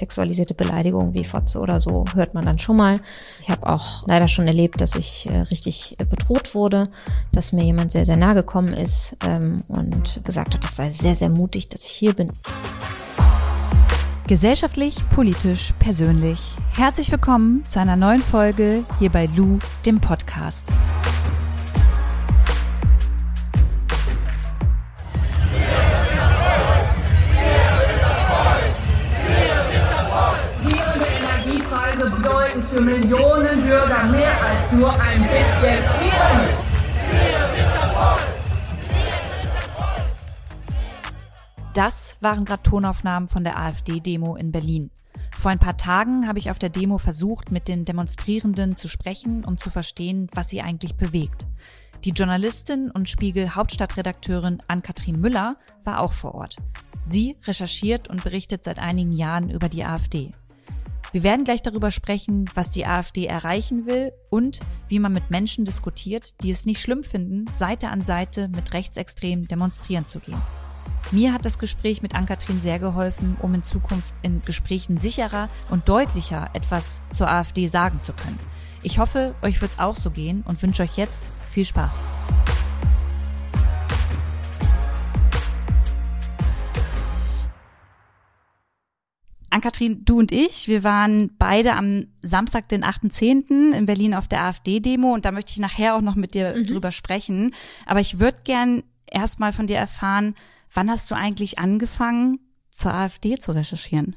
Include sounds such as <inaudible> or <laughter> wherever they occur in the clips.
sexualisierte Beleidigung wie Fotze oder so hört man dann schon mal. Ich habe auch leider schon erlebt, dass ich äh, richtig äh, bedroht wurde, dass mir jemand sehr, sehr nah gekommen ist ähm, und gesagt hat, das sei sehr, sehr mutig, dass ich hier bin. Gesellschaftlich, politisch, persönlich. Herzlich willkommen zu einer neuen Folge hier bei Lou, dem Podcast. Für Millionen Bürger mehr als nur ein bisschen Frieden. Das waren gerade Tonaufnahmen von der AfD-Demo in Berlin. Vor ein paar Tagen habe ich auf der Demo versucht, mit den Demonstrierenden zu sprechen, um zu verstehen, was sie eigentlich bewegt. Die Journalistin und Spiegel Hauptstadtredakteurin Ann-Kathrin Müller war auch vor Ort. Sie recherchiert und berichtet seit einigen Jahren über die AfD. Wir werden gleich darüber sprechen, was die AfD erreichen will und wie man mit Menschen diskutiert, die es nicht schlimm finden, Seite an Seite mit Rechtsextremen demonstrieren zu gehen. Mir hat das Gespräch mit Ann-Kathrin sehr geholfen, um in Zukunft in Gesprächen sicherer und deutlicher etwas zur AfD sagen zu können. Ich hoffe, euch wird's auch so gehen und wünsche euch jetzt viel Spaß. Ann-Kathrin, du und ich, wir waren beide am Samstag, den 8.10. in Berlin auf der AfD-Demo und da möchte ich nachher auch noch mit dir mhm. drüber sprechen. Aber ich würde gern erstmal von dir erfahren, wann hast du eigentlich angefangen, zur AfD zu recherchieren?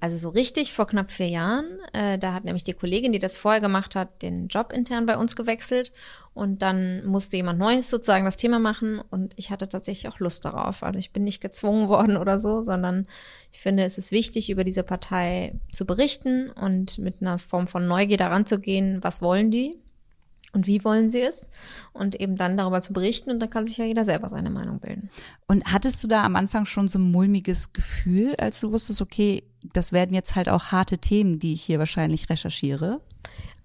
Also so richtig vor knapp vier Jahren. Äh, da hat nämlich die Kollegin, die das vorher gemacht hat, den Job intern bei uns gewechselt. Und dann musste jemand Neues sozusagen das Thema machen. Und ich hatte tatsächlich auch Lust darauf. Also ich bin nicht gezwungen <laughs> worden oder so, sondern ich finde, es ist wichtig, über diese Partei zu berichten und mit einer Form von Neugier daran zu gehen, was wollen die? Und wie wollen sie es und eben dann darüber zu berichten und dann kann sich ja jeder selber seine Meinung bilden. Und hattest du da am Anfang schon so ein mulmiges Gefühl, als du wusstest, okay, das werden jetzt halt auch harte Themen, die ich hier wahrscheinlich recherchiere?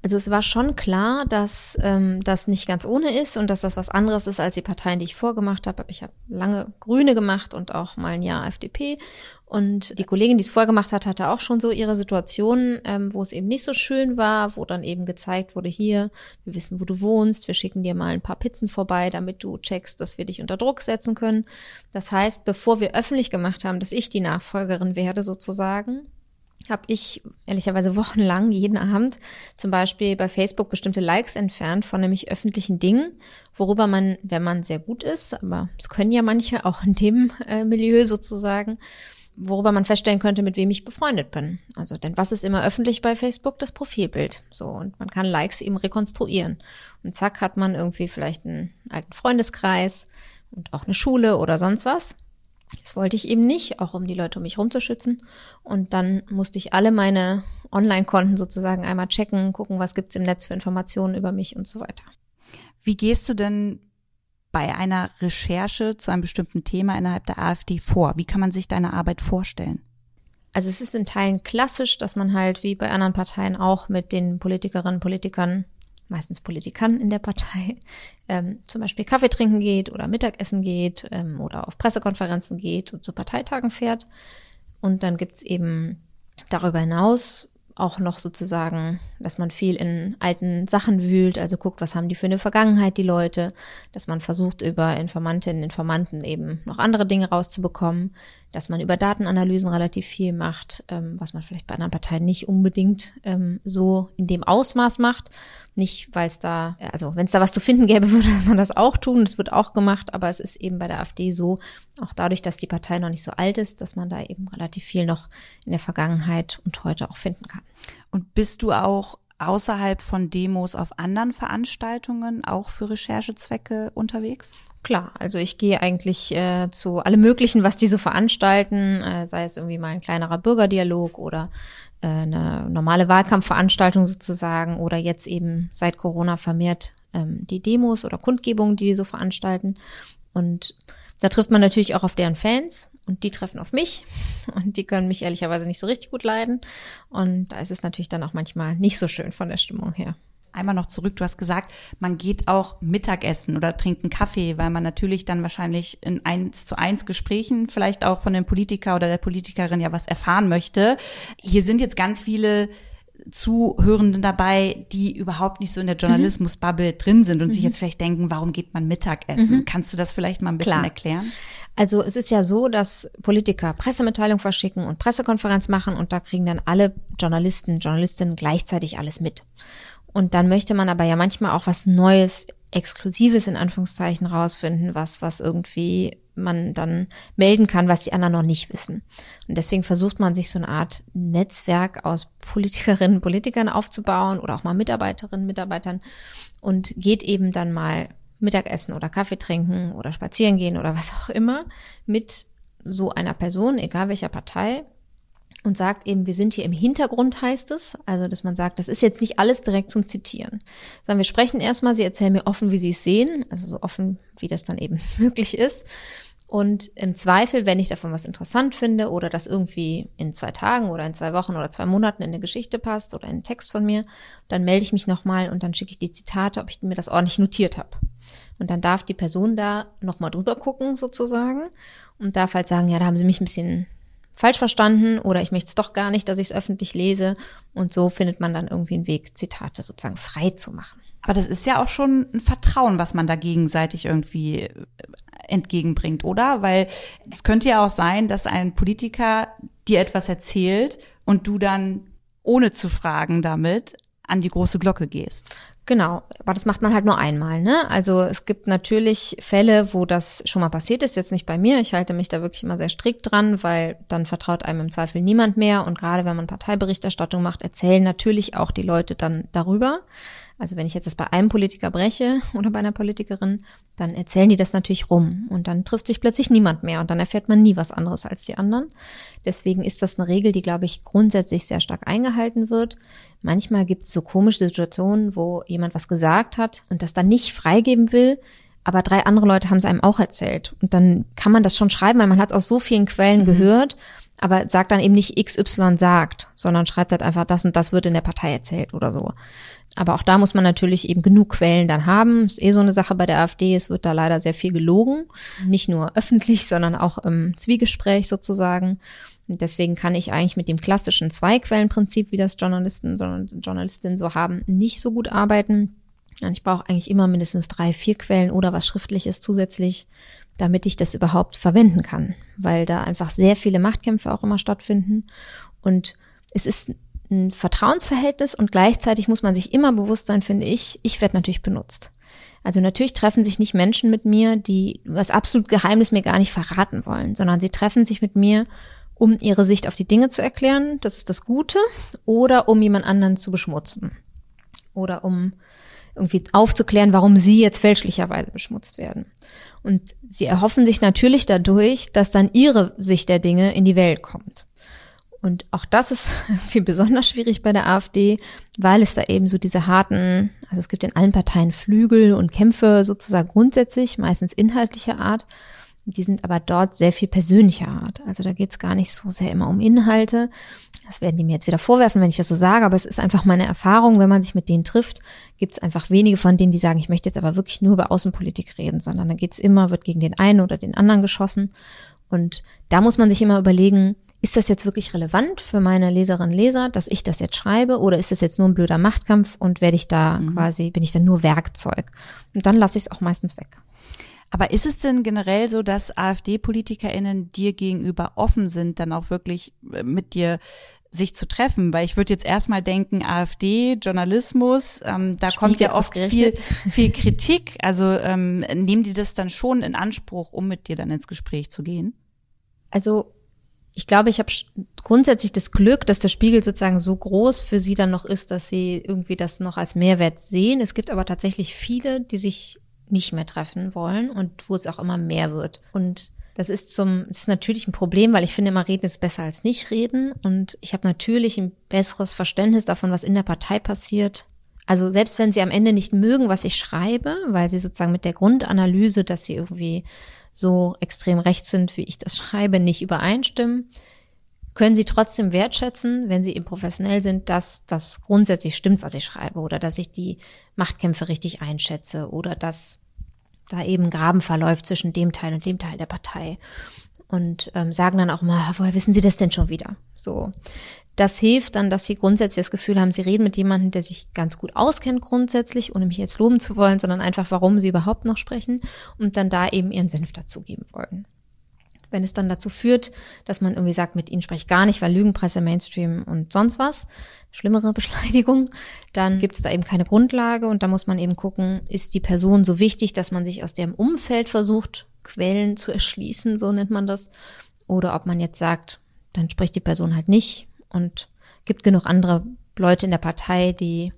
Also es war schon klar, dass ähm, das nicht ganz ohne ist und dass das was anderes ist als die Parteien, die ich vorgemacht habe. Ich habe lange Grüne gemacht und auch mal ein Jahr FDP. Und die Kollegin, die es vorgemacht hat, hatte auch schon so ihre Situation, ähm, wo es eben nicht so schön war, wo dann eben gezeigt wurde, hier, wir wissen, wo du wohnst, wir schicken dir mal ein paar Pizzen vorbei, damit du checkst, dass wir dich unter Druck setzen können. Das heißt, bevor wir öffentlich gemacht haben, dass ich die Nachfolgerin werde sozusagen, habe ich ehrlicherweise wochenlang jeden Abend zum Beispiel bei Facebook bestimmte Likes entfernt von nämlich öffentlichen Dingen, worüber man, wenn man sehr gut ist, aber es können ja manche auch in dem äh, Milieu sozusagen, worüber man feststellen könnte, mit wem ich befreundet bin. Also, denn was ist immer öffentlich bei Facebook? Das Profilbild. So, und man kann Likes eben rekonstruieren. Und zack hat man irgendwie vielleicht einen alten Freundeskreis und auch eine Schule oder sonst was. Das wollte ich eben nicht, auch um die Leute um mich rumzuschützen. Und dann musste ich alle meine Online-Konten sozusagen einmal checken, gucken, was gibt's im Netz für Informationen über mich und so weiter. Wie gehst du denn bei einer Recherche zu einem bestimmten Thema innerhalb der AfD vor? Wie kann man sich deine Arbeit vorstellen? Also es ist in Teilen klassisch, dass man halt wie bei anderen Parteien auch mit den Politikerinnen und Politikern meistens Politikern in der Partei, <laughs> ähm, zum Beispiel Kaffee trinken geht oder Mittagessen geht ähm, oder auf Pressekonferenzen geht und zu Parteitagen fährt. Und dann gibt's eben darüber hinaus auch noch sozusagen, dass man viel in alten Sachen wühlt, also guckt, was haben die für eine Vergangenheit, die Leute, dass man versucht, über Informantinnen, Informanten eben noch andere Dinge rauszubekommen, dass man über Datenanalysen relativ viel macht, ähm, was man vielleicht bei anderen Parteien nicht unbedingt ähm, so in dem Ausmaß macht. Nicht, weil es da, also wenn es da was zu finden gäbe, <laughs> würde man das auch tun. Das wird auch gemacht, aber es ist eben bei der AfD so, auch dadurch, dass die Partei noch nicht so alt ist, dass man da eben relativ viel noch in der Vergangenheit und heute auch finden kann. Und bist du auch außerhalb von Demos auf anderen Veranstaltungen auch für Recherchezwecke unterwegs? Klar, also ich gehe eigentlich äh, zu allem Möglichen, was die so veranstalten, äh, sei es irgendwie mal ein kleinerer Bürgerdialog oder eine normale Wahlkampfveranstaltung sozusagen oder jetzt eben seit Corona vermehrt ähm, die Demos oder Kundgebungen, die die so veranstalten. Und da trifft man natürlich auch auf deren Fans und die treffen auf mich <laughs> und die können mich ehrlicherweise nicht so richtig gut leiden. Und da ist es natürlich dann auch manchmal nicht so schön von der Stimmung her. Einmal noch zurück. Du hast gesagt, man geht auch Mittagessen oder trinkt einen Kaffee, weil man natürlich dann wahrscheinlich in eins zu eins Gesprächen vielleicht auch von dem Politiker oder der Politikerin ja was erfahren möchte. Hier sind jetzt ganz viele Zuhörenden dabei, die überhaupt nicht so in der Journalismus-Bubble drin sind und mhm. sich jetzt vielleicht denken, warum geht man Mittagessen? Mhm. Kannst du das vielleicht mal ein bisschen Klar. erklären? Also es ist ja so, dass Politiker Pressemitteilung verschicken und Pressekonferenz machen und da kriegen dann alle Journalisten, Journalistinnen gleichzeitig alles mit. Und dann möchte man aber ja manchmal auch was Neues, Exklusives in Anführungszeichen rausfinden, was, was irgendwie man dann melden kann, was die anderen noch nicht wissen. Und deswegen versucht man sich so eine Art Netzwerk aus Politikerinnen, Politikern aufzubauen oder auch mal Mitarbeiterinnen, Mitarbeitern und geht eben dann mal Mittagessen oder Kaffee trinken oder spazieren gehen oder was auch immer mit so einer Person, egal welcher Partei, und sagt eben, wir sind hier im Hintergrund, heißt es. Also, dass man sagt, das ist jetzt nicht alles direkt zum Zitieren, sondern wir sprechen erstmal, sie erzählen mir offen, wie sie es sehen, also so offen, wie das dann eben <laughs> möglich ist. Und im Zweifel, wenn ich davon was interessant finde oder das irgendwie in zwei Tagen oder in zwei Wochen oder zwei Monaten in eine Geschichte passt oder in einen Text von mir, dann melde ich mich nochmal und dann schicke ich die Zitate, ob ich mir das ordentlich notiert habe. Und dann darf die Person da nochmal drüber gucken sozusagen und darf halt sagen, ja, da haben sie mich ein bisschen falsch verstanden oder ich möchte es doch gar nicht, dass ich es öffentlich lese. Und so findet man dann irgendwie einen Weg, Zitate sozusagen frei zu machen. Aber das ist ja auch schon ein Vertrauen, was man da gegenseitig irgendwie äh, entgegenbringt, oder? Weil es könnte ja auch sein, dass ein Politiker dir etwas erzählt und du dann ohne zu fragen damit an die große Glocke gehst. Genau, aber das macht man halt nur einmal, ne? Also es gibt natürlich Fälle, wo das schon mal passiert ist, jetzt nicht bei mir. Ich halte mich da wirklich immer sehr strikt dran, weil dann vertraut einem im Zweifel niemand mehr. Und gerade wenn man Parteiberichterstattung macht, erzählen natürlich auch die Leute dann darüber. Also wenn ich jetzt das bei einem Politiker breche <laughs> oder bei einer Politikerin, dann erzählen die das natürlich rum und dann trifft sich plötzlich niemand mehr und dann erfährt man nie was anderes als die anderen. Deswegen ist das eine Regel, die, glaube ich, grundsätzlich sehr stark eingehalten wird. Manchmal gibt es so komische Situationen, wo jemand was gesagt hat und das dann nicht freigeben will, aber drei andere Leute haben es einem auch erzählt. Und dann kann man das schon schreiben, weil man hat es aus so vielen Quellen mhm. gehört, aber sagt dann eben nicht XY sagt, sondern schreibt halt einfach das und das wird in der Partei erzählt oder so. Aber auch da muss man natürlich eben genug Quellen dann haben. Ist eh so eine Sache bei der AfD. Es wird da leider sehr viel gelogen. Nicht nur öffentlich, <laughs> sondern auch im Zwiegespräch sozusagen. Und deswegen kann ich eigentlich mit dem klassischen Zwei-Quellen-Prinzip, wie das Journalisten, Journalistinnen so haben, nicht so gut arbeiten. Ich brauche eigentlich immer mindestens drei, vier Quellen oder was Schriftliches zusätzlich, damit ich das überhaupt verwenden kann, weil da einfach sehr viele Machtkämpfe auch immer stattfinden. Und es ist ein Vertrauensverhältnis und gleichzeitig muss man sich immer bewusst sein, finde ich, ich werde natürlich benutzt. Also natürlich treffen sich nicht Menschen mit mir, die was absolut Geheimnis mir gar nicht verraten wollen, sondern sie treffen sich mit mir, um ihre Sicht auf die Dinge zu erklären, das ist das Gute, oder um jemand anderen zu beschmutzen. Oder um irgendwie aufzuklären, warum sie jetzt fälschlicherweise beschmutzt werden. Und sie erhoffen sich natürlich dadurch, dass dann ihre Sicht der Dinge in die Welt kommt. Und auch das ist <laughs> irgendwie besonders schwierig bei der AfD, weil es da eben so diese harten, also es gibt in allen Parteien Flügel und Kämpfe sozusagen grundsätzlich, meistens inhaltlicher Art. Die sind aber dort sehr viel persönlicher Art. Also da geht es gar nicht so sehr immer um Inhalte. Das werden die mir jetzt wieder vorwerfen, wenn ich das so sage, aber es ist einfach meine Erfahrung, wenn man sich mit denen trifft, gibt es einfach wenige von denen, die sagen, ich möchte jetzt aber wirklich nur über Außenpolitik reden, sondern da geht es immer, wird gegen den einen oder den anderen geschossen. Und da muss man sich immer überlegen, ist das jetzt wirklich relevant für meine Leserinnen und Leser, dass ich das jetzt schreibe, oder ist das jetzt nur ein blöder Machtkampf und werde ich da mhm. quasi, bin ich dann nur Werkzeug? Und dann lasse ich es auch meistens weg. Aber ist es denn generell so, dass AfD-PolitikerInnen dir gegenüber offen sind, dann auch wirklich äh, mit dir sich zu treffen, weil ich würde jetzt erstmal denken, AfD, Journalismus, ähm, da Spiegel kommt ja oft viel, <laughs> viel Kritik. Also ähm, nehmen die das dann schon in Anspruch, um mit dir dann ins Gespräch zu gehen? Also ich glaube, ich habe grundsätzlich das Glück, dass der Spiegel sozusagen so groß für sie dann noch ist, dass sie irgendwie das noch als Mehrwert sehen. Es gibt aber tatsächlich viele, die sich nicht mehr treffen wollen und wo es auch immer mehr wird. Und das ist zum, das ist natürlich ein Problem, weil ich finde immer reden ist besser als nicht reden. Und ich habe natürlich ein besseres Verständnis davon, was in der Partei passiert. Also selbst wenn sie am Ende nicht mögen, was ich schreibe, weil sie sozusagen mit der Grundanalyse, dass sie irgendwie so extrem rechts sind, wie ich das schreibe, nicht übereinstimmen, können sie trotzdem wertschätzen, wenn sie eben professionell sind, dass das grundsätzlich stimmt, was ich schreibe oder dass ich die Machtkämpfe richtig einschätze oder dass da eben Graben verläuft zwischen dem Teil und dem Teil der Partei und ähm, sagen dann auch mal, woher wissen Sie das denn schon wieder? So, das hilft dann, dass Sie grundsätzlich das Gefühl haben, Sie reden mit jemandem, der sich ganz gut auskennt grundsätzlich, ohne mich jetzt loben zu wollen, sondern einfach, warum Sie überhaupt noch sprechen und dann da eben Ihren Senf dazugeben wollen. Wenn es dann dazu führt, dass man irgendwie sagt, mit ihnen spreche ich gar nicht, weil Lügenpresse, Mainstream und sonst was, schlimmere <laughs> Beschleidigung, dann gibt es da eben keine Grundlage und da muss man eben gucken, ist die Person so wichtig, dass man sich aus dem Umfeld versucht, Quellen zu erschließen, so nennt man das, oder ob man jetzt sagt, dann spricht die Person halt nicht und gibt genug andere Leute in der Partei, die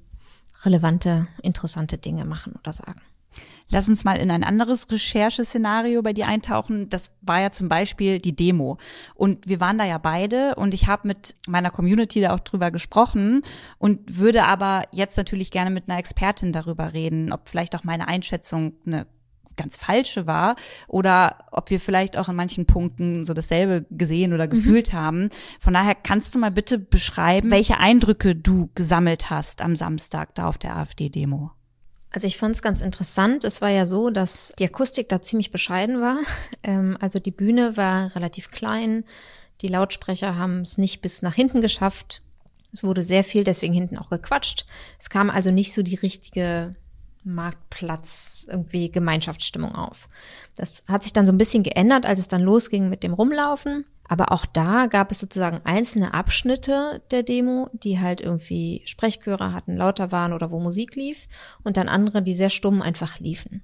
relevante, interessante Dinge machen oder sagen. Lass uns mal in ein anderes Rechercheszenario bei dir eintauchen. Das war ja zum Beispiel die Demo. Und wir waren da ja beide und ich habe mit meiner Community da auch drüber gesprochen und würde aber jetzt natürlich gerne mit einer Expertin darüber reden, ob vielleicht auch meine Einschätzung eine ganz falsche war oder ob wir vielleicht auch in manchen Punkten so dasselbe gesehen oder mhm. gefühlt mhm. haben. Von daher kannst du mal bitte beschreiben, welche Eindrücke du gesammelt hast am Samstag da auf der AfD-Demo. Also ich fand es ganz interessant. Es war ja so, dass die Akustik da ziemlich bescheiden war. <laughs> Ähm, also die Bühne war relativ klein. Die Lautsprecher haben es nicht bis nach hinten geschafft. Es wurde sehr viel deswegen hinten auch gequatscht. Es kam also nicht so die richtige Marktplatz irgendwie Gemeinschaftsstimmung auf. Das hat sich dann so ein bisschen geändert, als es dann losging mit dem Rumlaufen. Aber auch da gab es sozusagen einzelne Abschnitte der Demo, die halt irgendwie Sprechchöre hatten, lauter waren oder wo Musik lief und dann andere, die sehr stumm einfach liefen.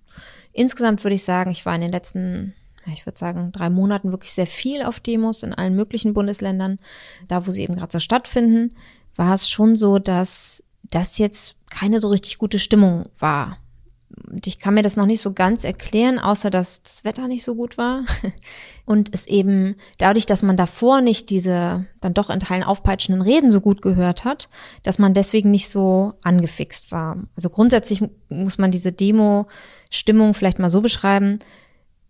Insgesamt würde ich sagen, ich war in den letzten, ich würde sagen, drei Monaten wirklich sehr viel auf Demos in allen möglichen Bundesländern. Da, wo sie eben gerade so stattfinden, war es schon so, dass das jetzt keine so richtig gute Stimmung war und ich kann mir das noch nicht so ganz erklären, außer dass das Wetter nicht so gut war. <laughs> Und es eben dadurch, dass man davor nicht diese dann doch in Teilen aufpeitschenden Reden so gut gehört hat, dass man deswegen nicht so angefixt war. Also grundsätzlich muss man diese Demo-Stimmung vielleicht mal so beschreiben,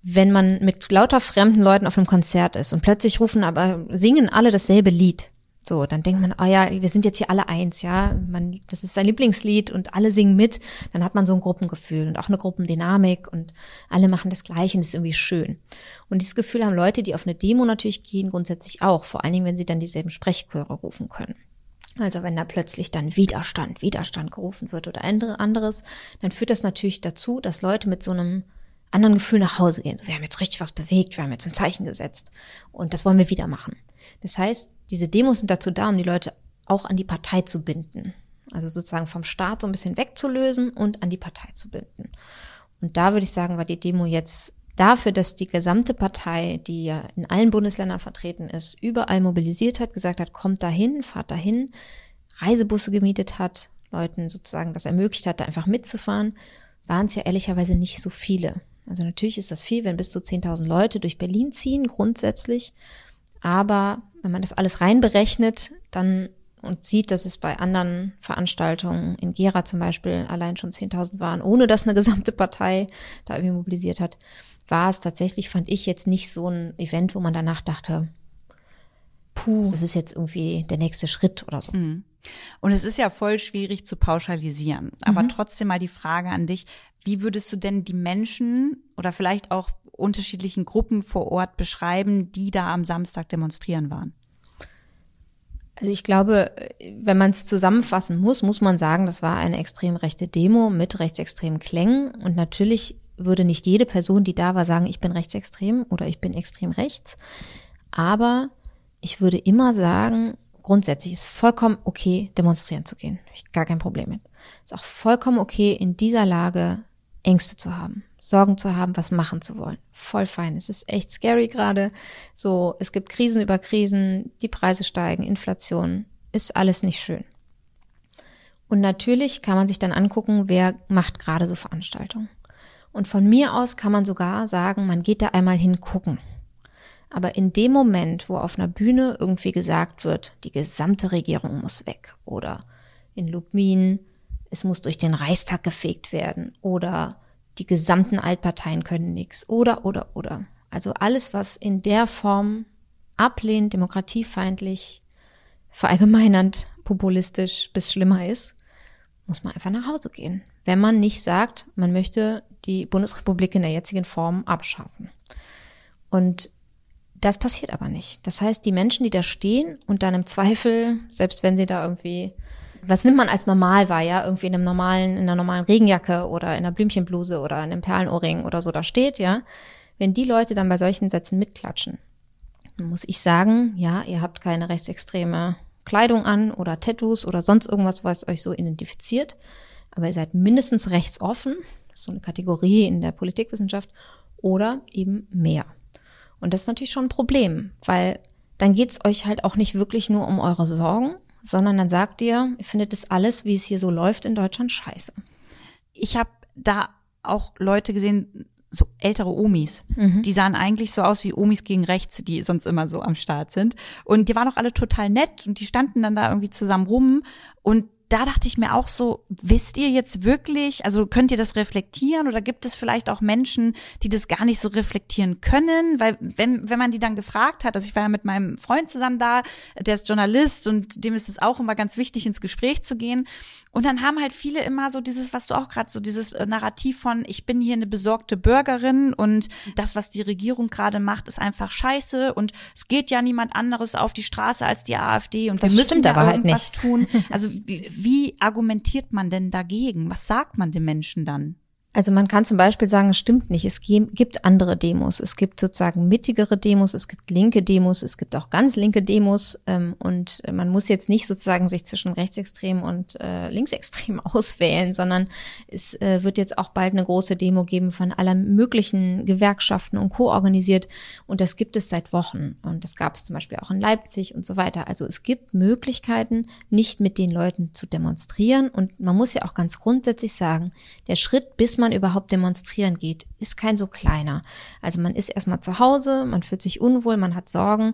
wenn man mit lauter fremden Leuten auf einem Konzert ist und plötzlich rufen aber, singen alle dasselbe Lied. So, dann denkt man, oh ja, wir sind jetzt hier alle eins, ja. Man, das ist sein Lieblingslied und alle singen mit. Dann hat man so ein Gruppengefühl und auch eine Gruppendynamik und alle machen das Gleiche und das ist irgendwie schön. Und dieses Gefühl haben Leute, die auf eine Demo natürlich gehen, grundsätzlich auch. Vor allen Dingen, wenn sie dann dieselben Sprechchöre rufen können. Also wenn da plötzlich dann Widerstand, Widerstand gerufen wird oder anderes, dann führt das natürlich dazu, dass Leute mit so einem anderen Gefühl nach Hause gehen. So, wir haben jetzt richtig was bewegt, wir haben jetzt ein Zeichen gesetzt und das wollen wir wieder machen. Das heißt, diese Demos sind dazu da, um die Leute auch an die Partei zu binden. Also sozusagen vom Staat so ein bisschen wegzulösen und an die Partei zu binden. Und da würde ich sagen, war die Demo jetzt dafür, dass die gesamte Partei, die ja in allen Bundesländern vertreten ist, überall mobilisiert hat, gesagt hat, kommt dahin, fahrt dahin, Reisebusse gemietet hat, Leuten sozusagen das ermöglicht hat, da einfach mitzufahren, waren es ja ehrlicherweise nicht so viele. Also natürlich ist das viel, wenn bis zu 10.000 Leute durch Berlin ziehen, grundsätzlich. Aber wenn man das alles reinberechnet, dann und sieht, dass es bei anderen Veranstaltungen in Gera zum Beispiel allein schon 10.000 waren, ohne dass eine <laughs> gesamte Partei da irgendwie mobilisiert hat, war es tatsächlich, fand ich jetzt nicht so ein Event, wo man danach dachte, puh, das ist jetzt irgendwie der nächste Schritt oder so. Mhm. Und es ist ja voll schwierig zu pauschalisieren. Aber mhm. trotzdem mal die Frage an dich, wie würdest du denn die Menschen oder vielleicht auch unterschiedlichen Gruppen vor Ort beschreiben, die da am Samstag demonstrieren waren? Also ich glaube, wenn man es zusammenfassen muss, muss man sagen, das war eine extrem rechte Demo mit rechtsextremen Klängen. Und natürlich würde nicht jede Person, die da war, sagen, ich bin rechtsextrem oder ich bin extrem rechts. Aber ich würde immer sagen, grundsätzlich ist vollkommen okay, demonstrieren zu gehen. Ich gar kein Problem mit. Ist auch vollkommen okay, in dieser Lage Ängste zu haben. Sorgen zu haben, was machen zu wollen. Voll fein. Es ist echt scary gerade. So, es gibt Krisen über Krisen, die Preise steigen, Inflation. Ist alles nicht schön. Und natürlich kann man sich dann angucken, wer macht gerade so Veranstaltungen. Und von mir aus kann man sogar sagen, man geht da einmal hingucken. Aber in dem Moment, wo auf einer Bühne irgendwie gesagt wird, die gesamte Regierung muss weg oder in Lubmin, es muss durch den Reichstag gefegt werden oder die gesamten Altparteien können nichts oder oder oder. Also alles, was in der Form ablehnend, demokratiefeindlich, verallgemeinernd, populistisch bis schlimmer ist, muss man einfach nach Hause gehen. Wenn man nicht sagt, man möchte die Bundesrepublik in der jetzigen Form abschaffen. Und das passiert aber nicht. Das heißt, die Menschen, die da stehen und dann im Zweifel, selbst wenn sie da irgendwie, was nimmt man als normal wahr, ja, irgendwie in einem normalen, in einer normalen Regenjacke oder in einer Blümchenbluse oder in einem Perlenohrring oder so da steht, ja, wenn die Leute dann bei solchen Sätzen mitklatschen, dann muss ich sagen, ja, ihr habt keine rechtsextreme Kleidung an oder Tattoos oder sonst irgendwas, was euch so identifiziert, aber ihr seid mindestens rechtsoffen, das ist so eine Kategorie in der Politikwissenschaft, oder eben mehr. Und das ist natürlich schon ein Problem, weil dann geht's euch halt auch nicht wirklich nur um eure Sorgen, sondern dann sagt ihr, ihr findet das alles, wie es hier so läuft in Deutschland, scheiße. Ich habe da auch Leute gesehen, so ältere Omis. Mhm. Die sahen eigentlich so aus wie Omis gegen rechts, die sonst immer so am Start sind. Und die waren auch alle total nett und die standen dann da irgendwie zusammen rum und da dachte ich mir auch so, wisst ihr jetzt wirklich, also könnt ihr das reflektieren oder gibt es vielleicht auch Menschen, die das gar nicht so reflektieren können? Weil wenn, wenn man die dann gefragt hat, also ich war ja mit meinem Freund zusammen da, der ist Journalist und dem ist es auch immer ganz wichtig, ins Gespräch zu gehen. Und dann haben halt viele immer so dieses, was du auch gerade so dieses äh, Narrativ von, ich bin hier eine besorgte Bürgerin und das, was die Regierung gerade macht, ist einfach scheiße und es geht ja niemand anderes auf die Straße als die AfD und Das wir müssen da aber halt irgendwas nicht. tun. Also wie, wie argumentiert man denn dagegen? Was sagt man den Menschen dann? Also man kann zum Beispiel sagen, es stimmt nicht. Es gibt andere Demos. Es gibt sozusagen mittigere Demos, es gibt linke Demos, es gibt auch ganz linke Demos. Ähm, und man muss jetzt nicht sozusagen sich zwischen Rechtsextrem und äh, Linksextrem <laughs> auswählen, sondern es äh, wird jetzt auch bald eine große Demo geben von aller möglichen Gewerkschaften und Co. organisiert. Und das gibt es seit Wochen. Und das gab es zum Beispiel auch in Leipzig und so weiter. Also es gibt Möglichkeiten, nicht mit den Leuten zu demonstrieren. Und man muss ja auch ganz grundsätzlich sagen, der Schritt, bis man überhaupt demonstrieren geht, ist kein so kleiner. Also man ist erstmal zu Hause, man fühlt sich unwohl, man hat Sorgen,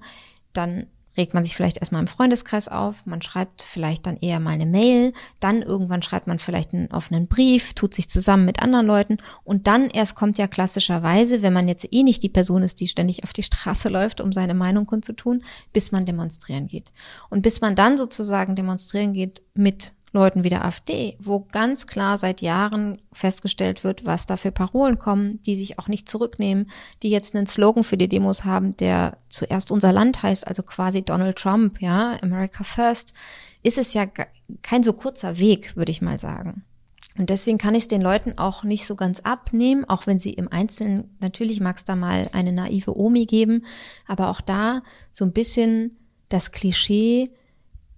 dann regt man sich vielleicht erstmal im Freundeskreis auf, man schreibt vielleicht dann eher mal eine Mail, dann irgendwann schreibt man vielleicht einen offenen Brief, tut sich zusammen mit anderen Leuten und dann erst kommt ja klassischerweise, wenn man jetzt eh nicht die Person ist, die ständig auf die Straße <laughs> läuft, um seine Meinung kundzutun, bis man demonstrieren geht. Und bis man dann sozusagen demonstrieren geht mit Leuten wie der AfD, wo ganz klar seit Jahren festgestellt wird, was da für Parolen kommen, die sich auch nicht zurücknehmen, die jetzt einen Slogan für die Demos haben, der zuerst unser Land heißt, also quasi Donald Trump, ja, America First, ist es ja kein so kurzer Weg, würde ich mal sagen. Und deswegen kann ich es den Leuten auch nicht so ganz abnehmen, auch wenn sie im Einzelnen, natürlich mag es da mal eine naive Omi geben, aber auch da so ein bisschen das Klischee,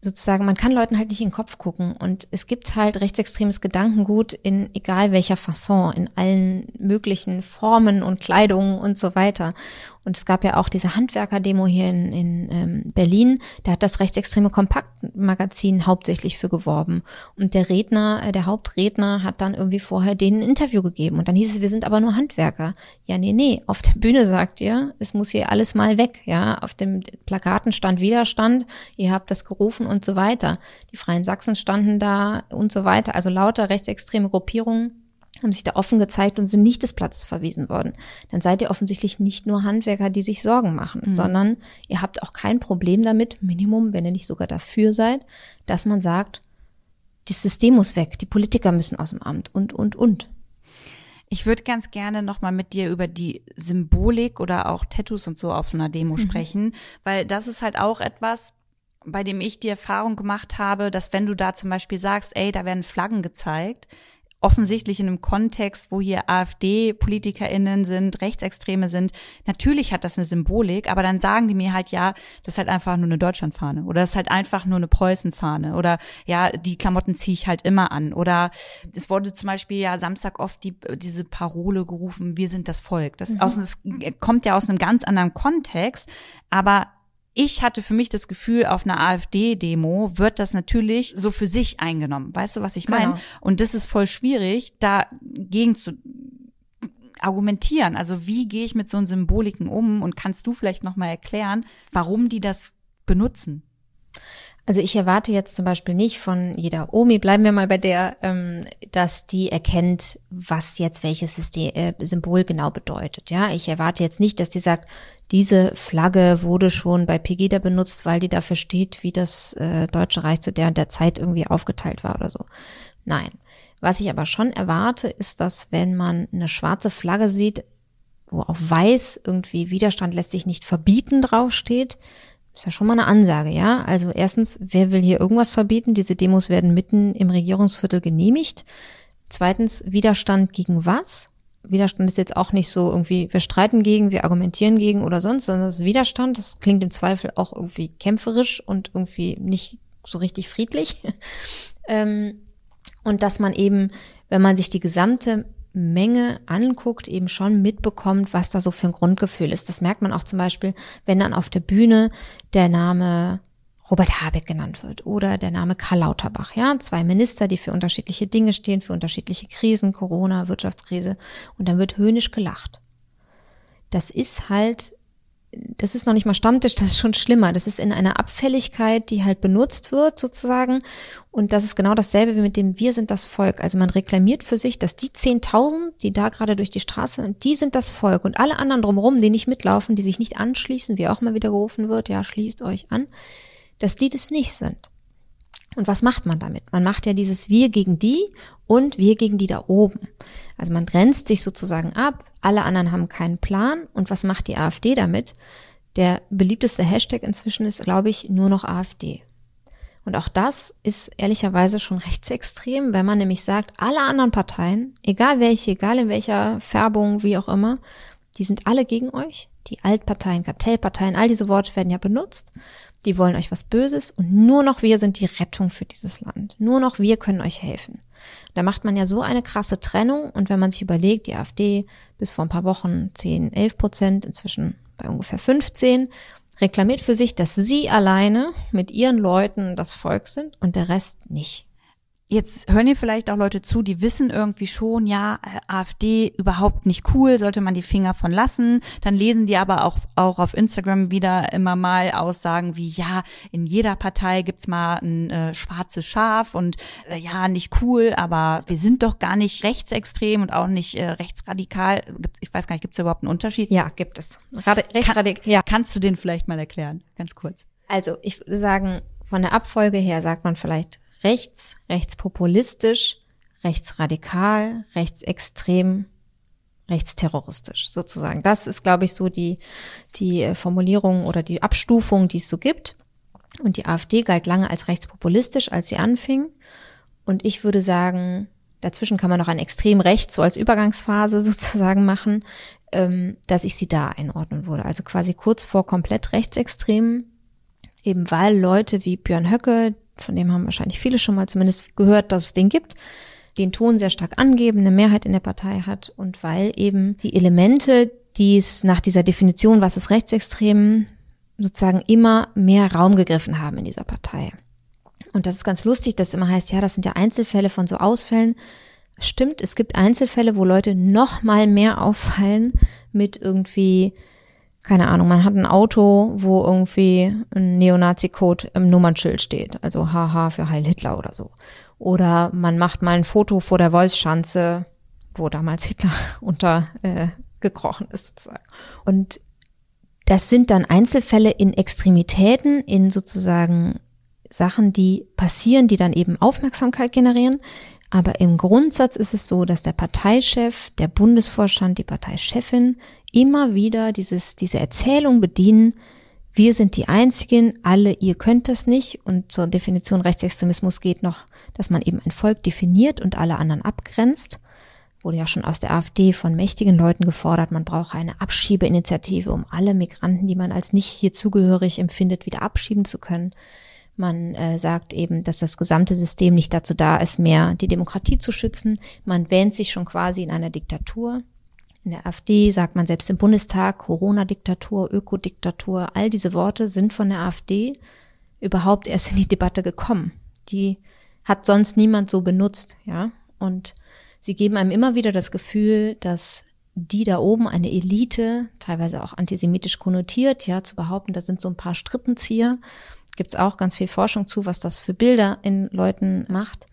sozusagen, man kann Leuten halt nicht in den Kopf gucken und es gibt halt rechtsextremes Gedankengut in egal welcher Fasson, in allen möglichen Formen und Kleidungen und so weiter. Und es gab ja auch diese Handwerker-Demo hier in, in ähm, Berlin, da hat das rechtsextreme Kompaktmagazin hauptsächlich für geworben. Und der Redner, äh, der Hauptredner hat dann irgendwie vorher denen ein Interview gegeben. Und dann hieß es, wir sind aber nur Handwerker. Ja, nee, nee, auf der Bühne sagt ihr, es muss hier alles mal weg. Ja, auf dem Plakaten stand Widerstand, ihr habt das gerufen und so weiter. Die Freien Sachsen standen da und so weiter. Also lauter rechtsextreme Gruppierungen haben sich da offen gezeigt und sind nicht des Platzes verwiesen worden. Dann seid ihr offensichtlich nicht nur Handwerker, die sich Sorgen machen, sondern ihr habt auch kein Problem damit, Minimum, wenn ihr nicht sogar dafür seid, dass man sagt, das System muss weg, die Politiker müssen aus dem Amt und, und, und. Ich würde ganz gerne nochmal mit dir über die Symbolik oder auch Tattoos und so auf so einer Demo sprechen, weil das ist halt auch etwas, bei dem ich die Erfahrung gemacht habe, dass wenn du da zum Beispiel sagst, ey, da werden Flaggen gezeigt, offensichtlich in einem Kontext, wo hier AfD-PolitikerInnen sind, Rechtsextreme sind, natürlich hat das eine Symbolik, aber dann sagen die mir halt, ja, das ist halt einfach nur eine Deutschlandfahne oder das ist halt einfach nur eine Preußenfahne oder ja, die Klamotten ziehe ich halt immer an oder es wurde zum Beispiel ja Samstag oft die, diese Parole gerufen, wir sind das Volk. Das, aus, das kommt ja aus einem ganz anderen Kontext, aber ich hatte für mich das Gefühl, auf einer AfD-Demo wird das natürlich so für sich eingenommen. Weißt du, was ich meine? Genau. Und das ist voll schwierig, dagegen zu argumentieren. Also wie gehe ich mit so Symboliken um? Und kannst du vielleicht noch mal erklären, warum die das benutzen? Also ich erwarte jetzt zum Beispiel nicht von jeder Omi, bleiben wir mal bei der, ähm, dass die erkennt, was jetzt welches System, äh, Symbol genau bedeutet. Ja, ich erwarte jetzt nicht, dass die sagt, diese Flagge wurde schon bei Pegida benutzt, weil die dafür steht, wie das äh, Deutsche Reich zu der und der Zeit irgendwie aufgeteilt war oder so. Nein. Was ich aber schon erwarte, ist, dass wenn man eine schwarze Flagge sieht, wo auf weiß irgendwie Widerstand lässt sich nicht verbieten draufsteht, ist ja schon mal eine Ansage, ja. Also erstens, wer will hier irgendwas verbieten? Diese Demos werden mitten im Regierungsviertel genehmigt. Zweitens, Widerstand gegen was? Widerstand ist jetzt auch nicht so irgendwie, wir streiten gegen, wir argumentieren gegen oder sonst, sondern das ist Widerstand, das klingt im Zweifel auch irgendwie kämpferisch und irgendwie nicht so richtig friedlich. <laughs> ähm, und dass man eben, wenn man sich die gesamte Menge anguckt, eben schon mitbekommt, was da so für ein Grundgefühl ist. Das merkt man auch zum Beispiel, wenn dann auf der Bühne der Name Robert Habeck genannt wird oder der Name Karl Lauterbach, ja, zwei Minister, die für unterschiedliche Dinge stehen, für unterschiedliche Krisen, Corona, Wirtschaftskrise und dann wird höhnisch gelacht. Das ist halt das ist noch nicht mal Stammtisch, das ist schon schlimmer. Das ist in einer Abfälligkeit, die halt benutzt wird sozusagen. Und das ist genau dasselbe wie mit dem Wir sind das Volk. Also man reklamiert für sich, dass die 10.000, die da gerade durch die Straße sind, die sind das Volk. Und alle anderen drumherum, die nicht mitlaufen, die sich nicht anschließen, wie auch mal wieder gerufen wird, ja, schließt euch an, dass die das nicht sind. Und was macht man damit? Man macht ja dieses Wir gegen die und wir gegen die da oben. Also man grenzt sich sozusagen ab, alle anderen haben keinen Plan. Und was macht die AfD damit? Der beliebteste Hashtag inzwischen ist, glaube ich, nur noch AfD. Und auch das ist ehrlicherweise schon <laughs> rechtsextrem, wenn man nämlich sagt, alle anderen Parteien, egal welche, egal in welcher Färbung, wie auch immer, die sind alle gegen euch. Die Altparteien, Kartellparteien, all diese Worte werden ja benutzt die wollen euch was Böses und nur noch wir sind die Rettung für dieses Land. Nur noch wir können euch helfen. Da macht man ja so eine krasse Trennung und wenn man sich überlegt, die AfD bis vor ein paar Wochen 10, 11 Prozent, inzwischen bei ungefähr 15, reklamiert für sich, dass sie alleine mit ihren Leuten das Volk sind und der Rest nicht. Jetzt hören hier vielleicht auch Leute zu, die wissen irgendwie schon, ja, AfD überhaupt nicht cool, sollte man die Finger von lassen. Dann lesen die aber auch, auch auf Instagram wieder immer mal Aussagen wie, ja, in jeder Partei gibt's mal ein äh, schwarzes Schaf und äh, ja, nicht cool, aber wir sind doch gar nicht rechtsextrem und auch nicht äh, rechtsradikal. Ich weiß gar nicht, gibt's da überhaupt einen Unterschied? Ja, gibt es. Radi rechtsradikal. Kann, ja. Kannst du den vielleicht mal erklären? Ganz kurz. Also, ich würde sagen, von der Abfolge her sagt man vielleicht rechts, rechtspopulistisch, rechtsradikal, rechtsextrem, rechtsterroristisch sozusagen. Das ist, glaube ich, so die, die äh, Formulierung oder die Abstufung, die es so gibt. Und die AfD galt lange als rechtspopulistisch, als sie anfing. Und ich würde sagen, dazwischen kann man noch ein extrem rechts so als Übergangsphase <laughs> sozusagen machen, ähm, dass ich sie da einordnen würde. Also quasi kurz vor komplett rechtsextrem, eben weil Leute wie Björn Höcke, von dem haben wahrscheinlich viele schon mal zumindest gehört, dass es den gibt, den Ton sehr stark angeben, eine Mehrheit in der Partei hat und weil eben die Elemente, die es nach dieser Definition, was ist rechtsextrem, sozusagen immer mehr Raum gegriffen haben in dieser Partei. Und das ist ganz lustig, dass immer heißt, ja, das sind ja Einzelfälle von so Ausfällen. Stimmt, es gibt Einzelfälle, wo Leute noch mal mehr auffallen mit irgendwie keine Ahnung, man hat ein Auto, wo irgendwie ein Neonazi-Code im Nummernschild steht, also HH für Heil Hitler oder so. Oder man macht mal ein Foto vor der Wolfschanze, wo damals Hitler <laughs> unter äh, ist sozusagen. Und das sind dann Einzelfälle in Extremitäten, in sozusagen Sachen, die passieren, die dann eben Aufmerksamkeit generieren. Aber im Grundsatz ist es so, dass der Parteichef, der Bundesvorstand, die Parteichefin immer wieder dieses, diese Erzählung bedienen, wir sind die Einzigen, alle, ihr könnt das nicht. Und zur Definition Rechtsextremismus geht noch, dass man eben ein Volk definiert und alle anderen abgrenzt. Wurde ja schon aus der AfD von mächtigen Leuten gefordert, man brauche eine Abschiebeinitiative, um alle Migranten, die man als nicht hier zugehörig empfindet, wieder abschieben zu können. Man äh, sagt eben, dass das gesamte System nicht dazu da ist, mehr die Demokratie zu schützen. Man wähnt sich schon quasi in einer Diktatur. In der AfD sagt man selbst im Bundestag Corona-Diktatur, Ökodiktatur. All diese Worte sind von der AfD überhaupt erst in die Debatte gekommen. Die hat sonst niemand so benutzt, ja. Und sie geben einem immer wieder das Gefühl, dass die da oben eine Elite, teilweise auch antisemitisch konnotiert, ja, zu behaupten, das sind so ein paar Strippenzieher, gibt's auch ganz viel Forschung zu, was das für Bilder in Leuten macht,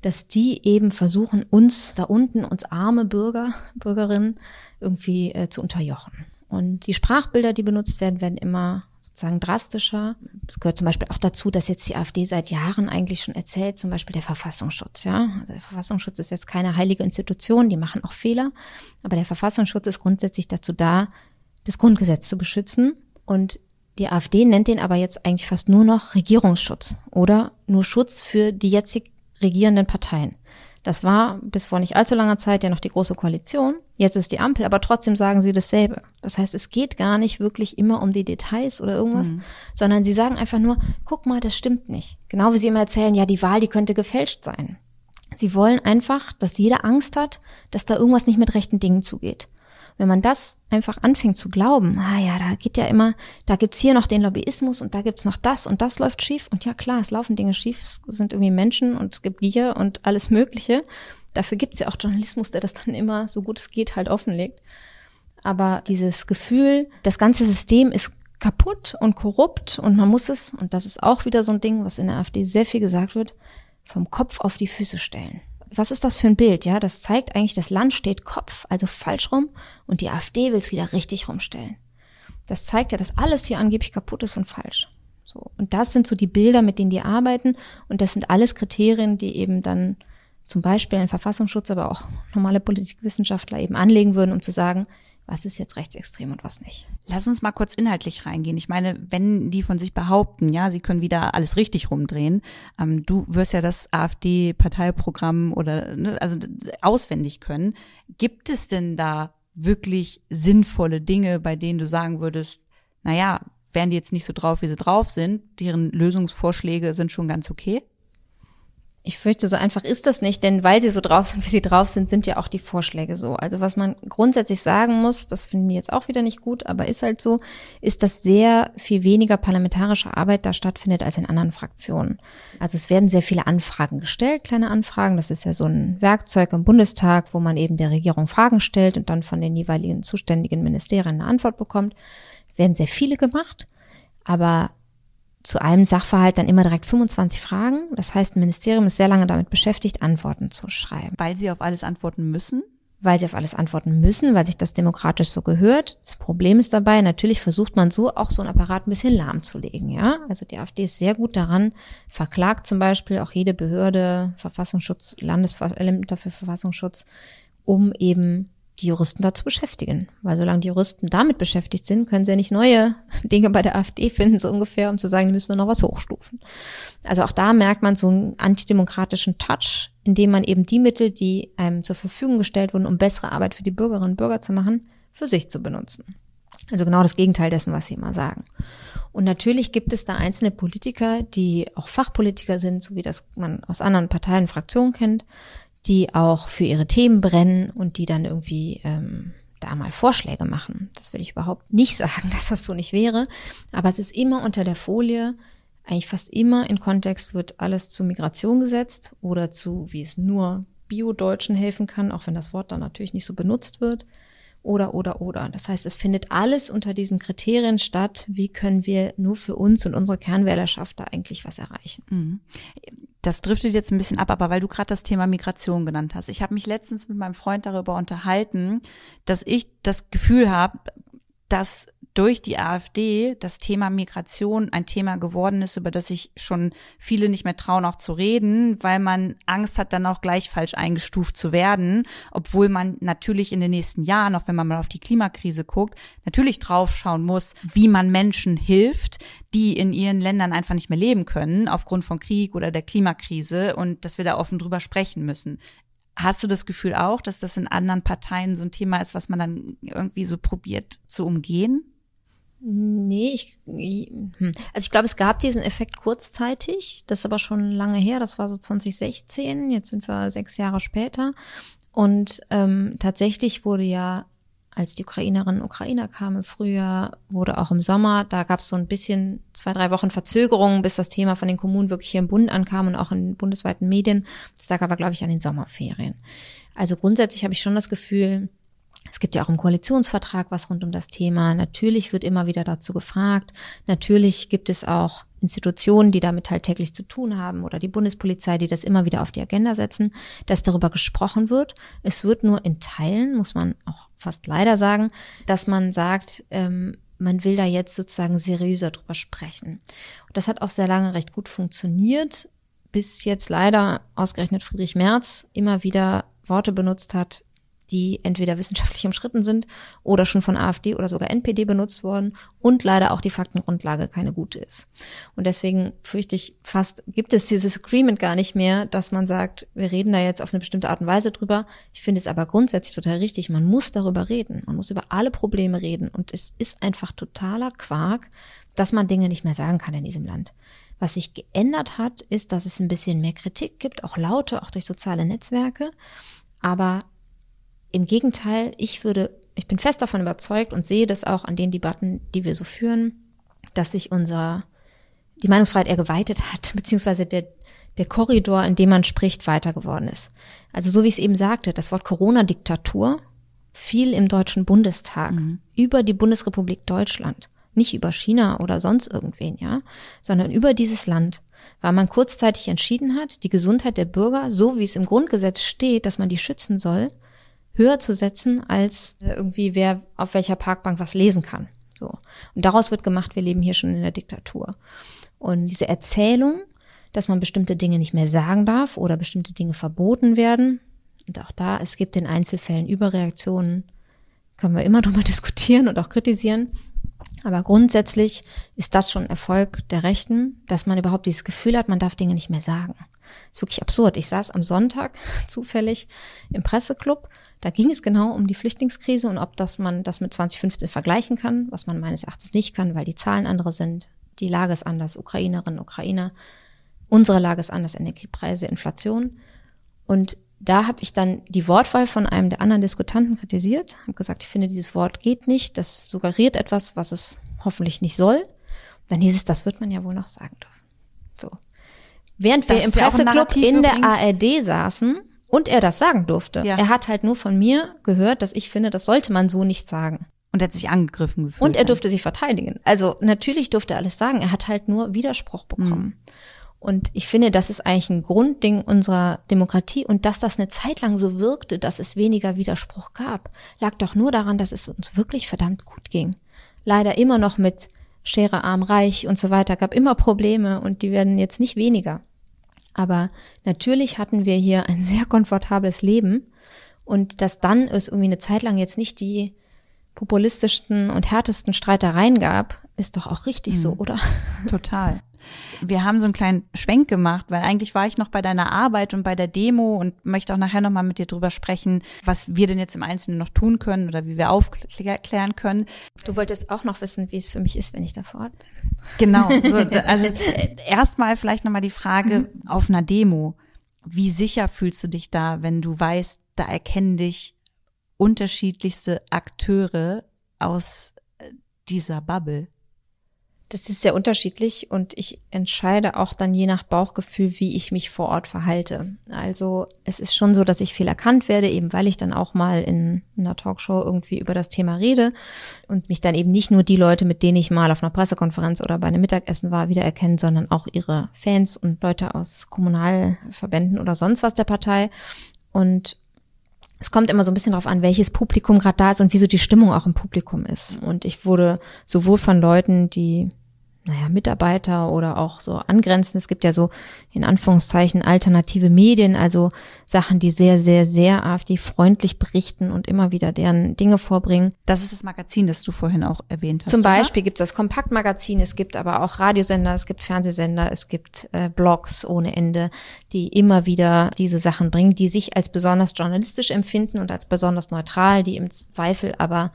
dass die eben versuchen, uns da unten, uns arme Bürger, Bürgerinnen irgendwie äh, zu unterjochen. Und die Sprachbilder, die benutzt werden, werden immer sozusagen drastischer. Es gehört zum Beispiel auch dazu, dass jetzt die AfD seit Jahren eigentlich schon erzählt, zum Beispiel der Verfassungsschutz, ja. Also der Verfassungsschutz ist jetzt keine heilige Institution, die machen auch Fehler. Aber der Verfassungsschutz ist grundsätzlich dazu da, das Grundgesetz zu beschützen. Und die AfD nennt den aber jetzt eigentlich fast nur noch Regierungsschutz oder nur Schutz für die jetzig regierenden Parteien. Das war bis vor nicht allzu langer Zeit ja noch die große Koalition. Jetzt ist die Ampel, aber trotzdem sagen sie dasselbe. Das heißt, es geht gar nicht wirklich immer um die Details oder irgendwas, mhm. sondern sie sagen einfach nur, guck mal, das stimmt nicht. Genau wie sie immer erzählen, ja, die Wahl, die könnte gefälscht sein. Sie wollen einfach, dass jeder Angst hat, dass da irgendwas nicht mit rechten Dingen zugeht. Wenn man das einfach anfängt zu glauben, ah ja, da geht ja immer, da gibt's hier noch den Lobbyismus und da gibt's noch das und das läuft schief. Und ja klar, es laufen Dinge schief, es sind irgendwie Menschen und es gibt Gier und alles Mögliche. Dafür gibt's ja auch Journalismus, der das dann immer so gut es geht halt offenlegt. Aber dieses Gefühl, das ganze System ist kaputt und korrupt und man muss es, und das ist auch wieder so ein Ding, was in der AfD sehr viel gesagt wird, vom Kopf auf die Füße stellen was ist das für ein Bild? Ja, das zeigt eigentlich, das Land steht Kopf, also falsch rum, und die AfD will es wieder richtig rumstellen. Das zeigt ja, dass alles hier angeblich kaputt ist und falsch. So. Und das sind so die Bilder, mit denen die arbeiten. Und das sind alles Kriterien, die eben dann zum Beispiel ein Verfassungsschutz, aber auch normale Politikwissenschaftler eben anlegen würden, um zu sagen, was ist jetzt rechtsextrem und was nicht. Lass uns mal kurz inhaltlich reingehen. Ich meine, wenn die von sich behaupten, ja, sie können wieder alles richtig rumdrehen, ähm, du wirst ja das AfD-Parteiprogramm oder ne, also auswendig können. Gibt es denn da wirklich sinnvolle Dinge, bei denen du sagen würdest, na ja, wären die jetzt nicht so drauf, wie sie drauf sind, deren Lösungsvorschläge sind schon ganz okay? Ich fürchte, so einfach ist das nicht, denn weil sie so drauf sind, <laughs> wie sie drauf sind, sind ja auch die Vorschläge so. Also was man grundsätzlich sagen muss, das finden die jetzt auch wieder nicht gut, aber ist halt so, ist, dass sehr viel weniger parlamentarische Arbeit da stattfindet als in anderen Fraktionen. Also es werden sehr viele Anfragen gestellt, kleine Anfragen. Das ist ja so ein Werkzeug im Bundestag, wo man eben der Regierung Fragen stellt und dann von den jeweiligen zuständigen Ministerien eine Antwort bekommt. Werden sehr viele gemacht, aber zu einem Sachverhalt dann immer direkt 25 Fragen. Das heißt, ein Ministerium ist sehr lange damit beschäftigt, Antworten zu schreiben. Weil sie auf alles antworten müssen? Weil sie auf alles antworten müssen, weil sich das demokratisch so gehört. Das Problem ist dabei, natürlich versucht man so auch so ein Apparat ein bisschen lahmzulegen, ja. Also die AfD ist sehr gut daran, verklagt zum Beispiel auch jede Behörde, Verfassungsschutz, Landesämter für Verfassungsschutz, um eben die Juristen dazu beschäftigen. Weil solange die Juristen damit beschäftigt sind, können sie ja nicht neue <laughs> Dinge bei der AfD finden, so ungefähr, um zu sagen, die müssen wir noch was hochstufen. Also auch da merkt man so einen antidemokratischen Touch, indem man eben die Mittel, die einem zur Verfügung gestellt wurden, um bessere Arbeit für die Bürgerinnen und Bürger zu machen, für sich zu benutzen. Also genau das Gegenteil dessen, was sie immer sagen. Und natürlich gibt es da einzelne Politiker, die auch Fachpolitiker sind, so wie das man aus anderen Parteien und Fraktionen kennt, die auch für ihre Themen brennen und die dann irgendwie ähm, da mal Vorschläge machen. Das will ich überhaupt nicht <laughs> sagen, dass das so nicht wäre. Aber es ist immer unter der Folie, eigentlich fast immer in Kontext wird alles zu Migration gesetzt oder zu, wie es nur Bio-Deutschen helfen kann, auch wenn das Wort dann natürlich nicht so benutzt wird. Oder, oder, oder. Das heißt, es findet alles unter diesen Kriterien statt. Wie können wir nur für uns und unsere Kernwählerschaft da eigentlich was erreichen? Mhm das driftet jetzt ein bisschen ab, aber weil du gerade das Thema Migration genannt hast. Ich habe mich letztens mit meinem Freund darüber unterhalten, dass ich das Gefühl habe, dass durch die AfD das Thema Migration ein Thema geworden ist, über das sich schon viele nicht mehr trauen, auch zu reden, weil man Angst hat, dann auch gleich falsch eingestuft zu werden, obwohl man natürlich in den nächsten Jahren, auch wenn man mal auf die Klimakrise guckt, natürlich draufschauen muss, wie man Menschen hilft, die in ihren Ländern einfach nicht mehr leben können, aufgrund von Krieg oder der Klimakrise und dass wir da offen drüber sprechen müssen. Hast du das Gefühl auch, dass das in anderen Parteien so ein Thema ist, was man dann irgendwie so probiert zu umgehen? Nee, ich, hm. also ich glaube, es gab diesen Effekt kurzzeitig. Das ist aber schon lange her. Das war so 2016. Jetzt sind wir sechs Jahre später. Und ähm, tatsächlich wurde ja, als die Ukrainerinnen und Ukrainer kamen im Frühjahr, wurde auch im Sommer, da gab es so ein bisschen zwei, drei Wochen Verzögerung, bis das Thema von den Kommunen wirklich hier im Bund ankam und auch in bundesweiten Medien. Das lag aber, glaube ich, an den Sommerferien. Also grundsätzlich habe ich schon das Gefühl, es gibt ja auch im Koalitionsvertrag was rund um das Thema. Natürlich wird immer wieder dazu gefragt. Natürlich gibt es auch Institutionen, die damit halt täglich zu tun haben oder die Bundespolizei, die das immer wieder auf die Agenda setzen, dass darüber gesprochen wird. Es wird nur in Teilen, muss man auch fast leider sagen, dass man sagt, ähm, man will da jetzt sozusagen seriöser drüber sprechen. Und das hat auch sehr lange recht gut funktioniert, bis jetzt leider ausgerechnet Friedrich Merz immer wieder Worte benutzt hat, die entweder wissenschaftlich umschritten sind oder schon von AfD oder sogar NPD benutzt worden und leider auch die Faktengrundlage keine gute ist. Und deswegen fürchte ich fast, gibt es dieses Agreement gar nicht mehr, dass man sagt, wir reden da jetzt auf eine bestimmte Art und Weise drüber. Ich finde es aber grundsätzlich total richtig. Man muss darüber reden. Man muss über alle Probleme reden. Und es ist einfach totaler Quark, dass man Dinge nicht mehr sagen kann in diesem Land. Was sich geändert hat, ist, dass es ein bisschen mehr Kritik gibt, auch laute, auch durch soziale Netzwerke. Aber im Gegenteil, ich würde, ich bin fest davon überzeugt und sehe das auch an den Debatten, die wir so führen, dass sich unser, die Meinungsfreiheit eher geweitet hat, <laughs> beziehungsweise der, der Korridor, in dem man spricht, weiter geworden ist. Also so wie ich es eben sagte, das Wort Corona-Diktatur fiel im Deutschen Bundestag mhm. über die Bundesrepublik Deutschland, nicht über China oder sonst irgendwen, ja, sondern über dieses Land, weil man kurzzeitig entschieden hat, die Gesundheit der Bürger, so wie es im Grundgesetz steht, dass man die schützen soll, höher zu setzen, als irgendwie wer auf welcher Parkbank was lesen kann. So. Und daraus wird gemacht, wir leben hier schon in der Diktatur. Und diese Erzählung, dass man bestimmte Dinge nicht mehr sagen darf oder bestimmte Dinge verboten werden, und auch da, es gibt in Einzelfällen Überreaktionen, können wir immer <laughs> drüber diskutieren und auch kritisieren. Aber grundsätzlich ist das schon Erfolg der Rechten, dass man überhaupt dieses Gefühl hat, man darf Dinge nicht mehr sagen. Ist wirklich absurd. Ich saß am Sonntag <laughs> zufällig im Presseclub. Da ging es genau um die Flüchtlingskrise und ob das man das mit 2015 vergleichen kann, was man meines Erachtens nicht kann, weil die Zahlen andere sind. Die Lage ist anders, Ukrainerinnen, Ukrainer. Unsere Lage ist anders, Energiepreise, Inflation. Und da habe ich dann die Wortwahl von einem der anderen Diskutanten kritisiert, habe gesagt, ich finde, dieses Wort geht nicht, das suggeriert etwas, was es hoffentlich nicht soll. Dann hieß es, das wird man ja wohl noch sagen dürfen. So. Während das wir im Presseclub ja in der ARD saßen und er das sagen durfte. Ja. Er hat halt nur von mir gehört, dass ich finde, das sollte man so nicht sagen. Und er hat sich angegriffen gefühlt. Und er durfte sich verteidigen. Also natürlich durfte er alles sagen. Er hat halt nur Widerspruch bekommen. Mhm. Und ich finde, das ist eigentlich ein Grundding unserer Demokratie. Und dass das eine Zeit lang so wirkte, dass es weniger Widerspruch gab, lag doch nur daran, dass es uns wirklich verdammt gut ging. Leider immer noch mit Schere arm reich und so weiter, gab immer Probleme und die werden jetzt nicht weniger. Aber natürlich hatten wir hier ein sehr komfortables Leben und dass dann es irgendwie eine Zeit lang jetzt nicht die populistischsten und härtesten Streitereien gab, ist doch auch richtig mhm. so, oder? Total. Wir haben so einen kleinen Schwenk gemacht, weil eigentlich war ich noch bei deiner Arbeit und bei der Demo und möchte auch nachher nochmal mit dir drüber sprechen, was wir denn jetzt im Einzelnen noch tun können oder wie wir aufklären können. Du wolltest auch noch wissen, wie es für mich ist, wenn ich da vor Ort bin. Genau. So, <laughs> also äh, erstmal vielleicht nochmal die Frage mhm. auf einer Demo. Wie sicher fühlst du dich da, wenn du weißt, da erkennen dich unterschiedlichste Akteure aus äh, dieser Bubble? Das ist sehr unterschiedlich und ich entscheide auch dann je nach Bauchgefühl, wie ich mich vor Ort verhalte. Also es ist schon so, dass ich viel erkannt werde, eben weil ich dann auch mal in einer Talkshow irgendwie über das Thema rede und mich dann eben nicht nur die Leute, mit denen ich mal auf einer Pressekonferenz oder bei einem Mittagessen war, wiedererkennen, sondern auch ihre Fans und Leute aus Kommunalverbänden oder sonst was der Partei. Und es kommt immer so ein bisschen darauf an, welches Publikum gerade da ist und wieso die Stimmung auch im Publikum ist. Und ich wurde sowohl von Leuten, die naja, Mitarbeiter oder auch so angrenzen. Es gibt ja so in Anführungszeichen alternative Medien, also Sachen, die sehr, sehr, sehr AfD-freundlich berichten und immer wieder deren Dinge vorbringen. Das ist das Magazin, das du vorhin auch erwähnt hast. Zum Beispiel gibt es das Kompaktmagazin, es gibt aber auch Radiosender, es gibt Fernsehsender, es gibt äh, Blogs ohne Ende, die immer wieder diese Sachen bringen, die sich als besonders journalistisch empfinden und als besonders neutral, die im Zweifel aber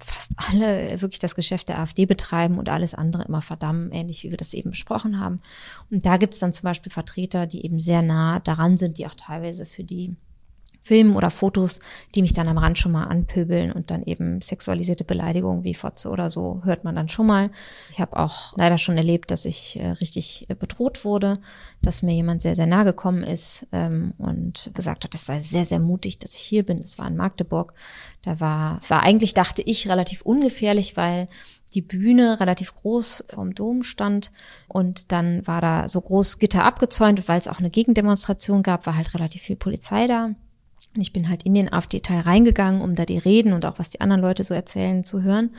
fast alle wirklich das Geschäft der AfD betreiben und alles andere immer verdammen, ähnlich wie wir das eben besprochen haben. Und da gibt es dann zum Beispiel Vertreter, die eben sehr nah daran sind, die auch teilweise für die Filmen oder Fotos, die mich dann am Rand schon mal anpöbeln und dann eben sexualisierte Beleidigungen wie Fotze oder so hört man dann schon mal. Ich habe auch leider schon erlebt, dass ich äh, richtig äh, bedroht wurde, dass mir jemand sehr, sehr nah gekommen ist ähm, und gesagt hat, es sei sehr, sehr mutig, dass ich hier bin. Es war in Magdeburg. Da war, es war eigentlich, dachte ich, relativ ungefährlich, weil die Bühne relativ groß vom Dom stand und dann war da so groß Gitter abgezäunt, weil es auch eine Gegendemonstration gab, war halt relativ viel Polizei da. Und ich bin halt in den AfD-Teil reingegangen, um da die Reden und auch was die anderen Leute so erzählen zu hören.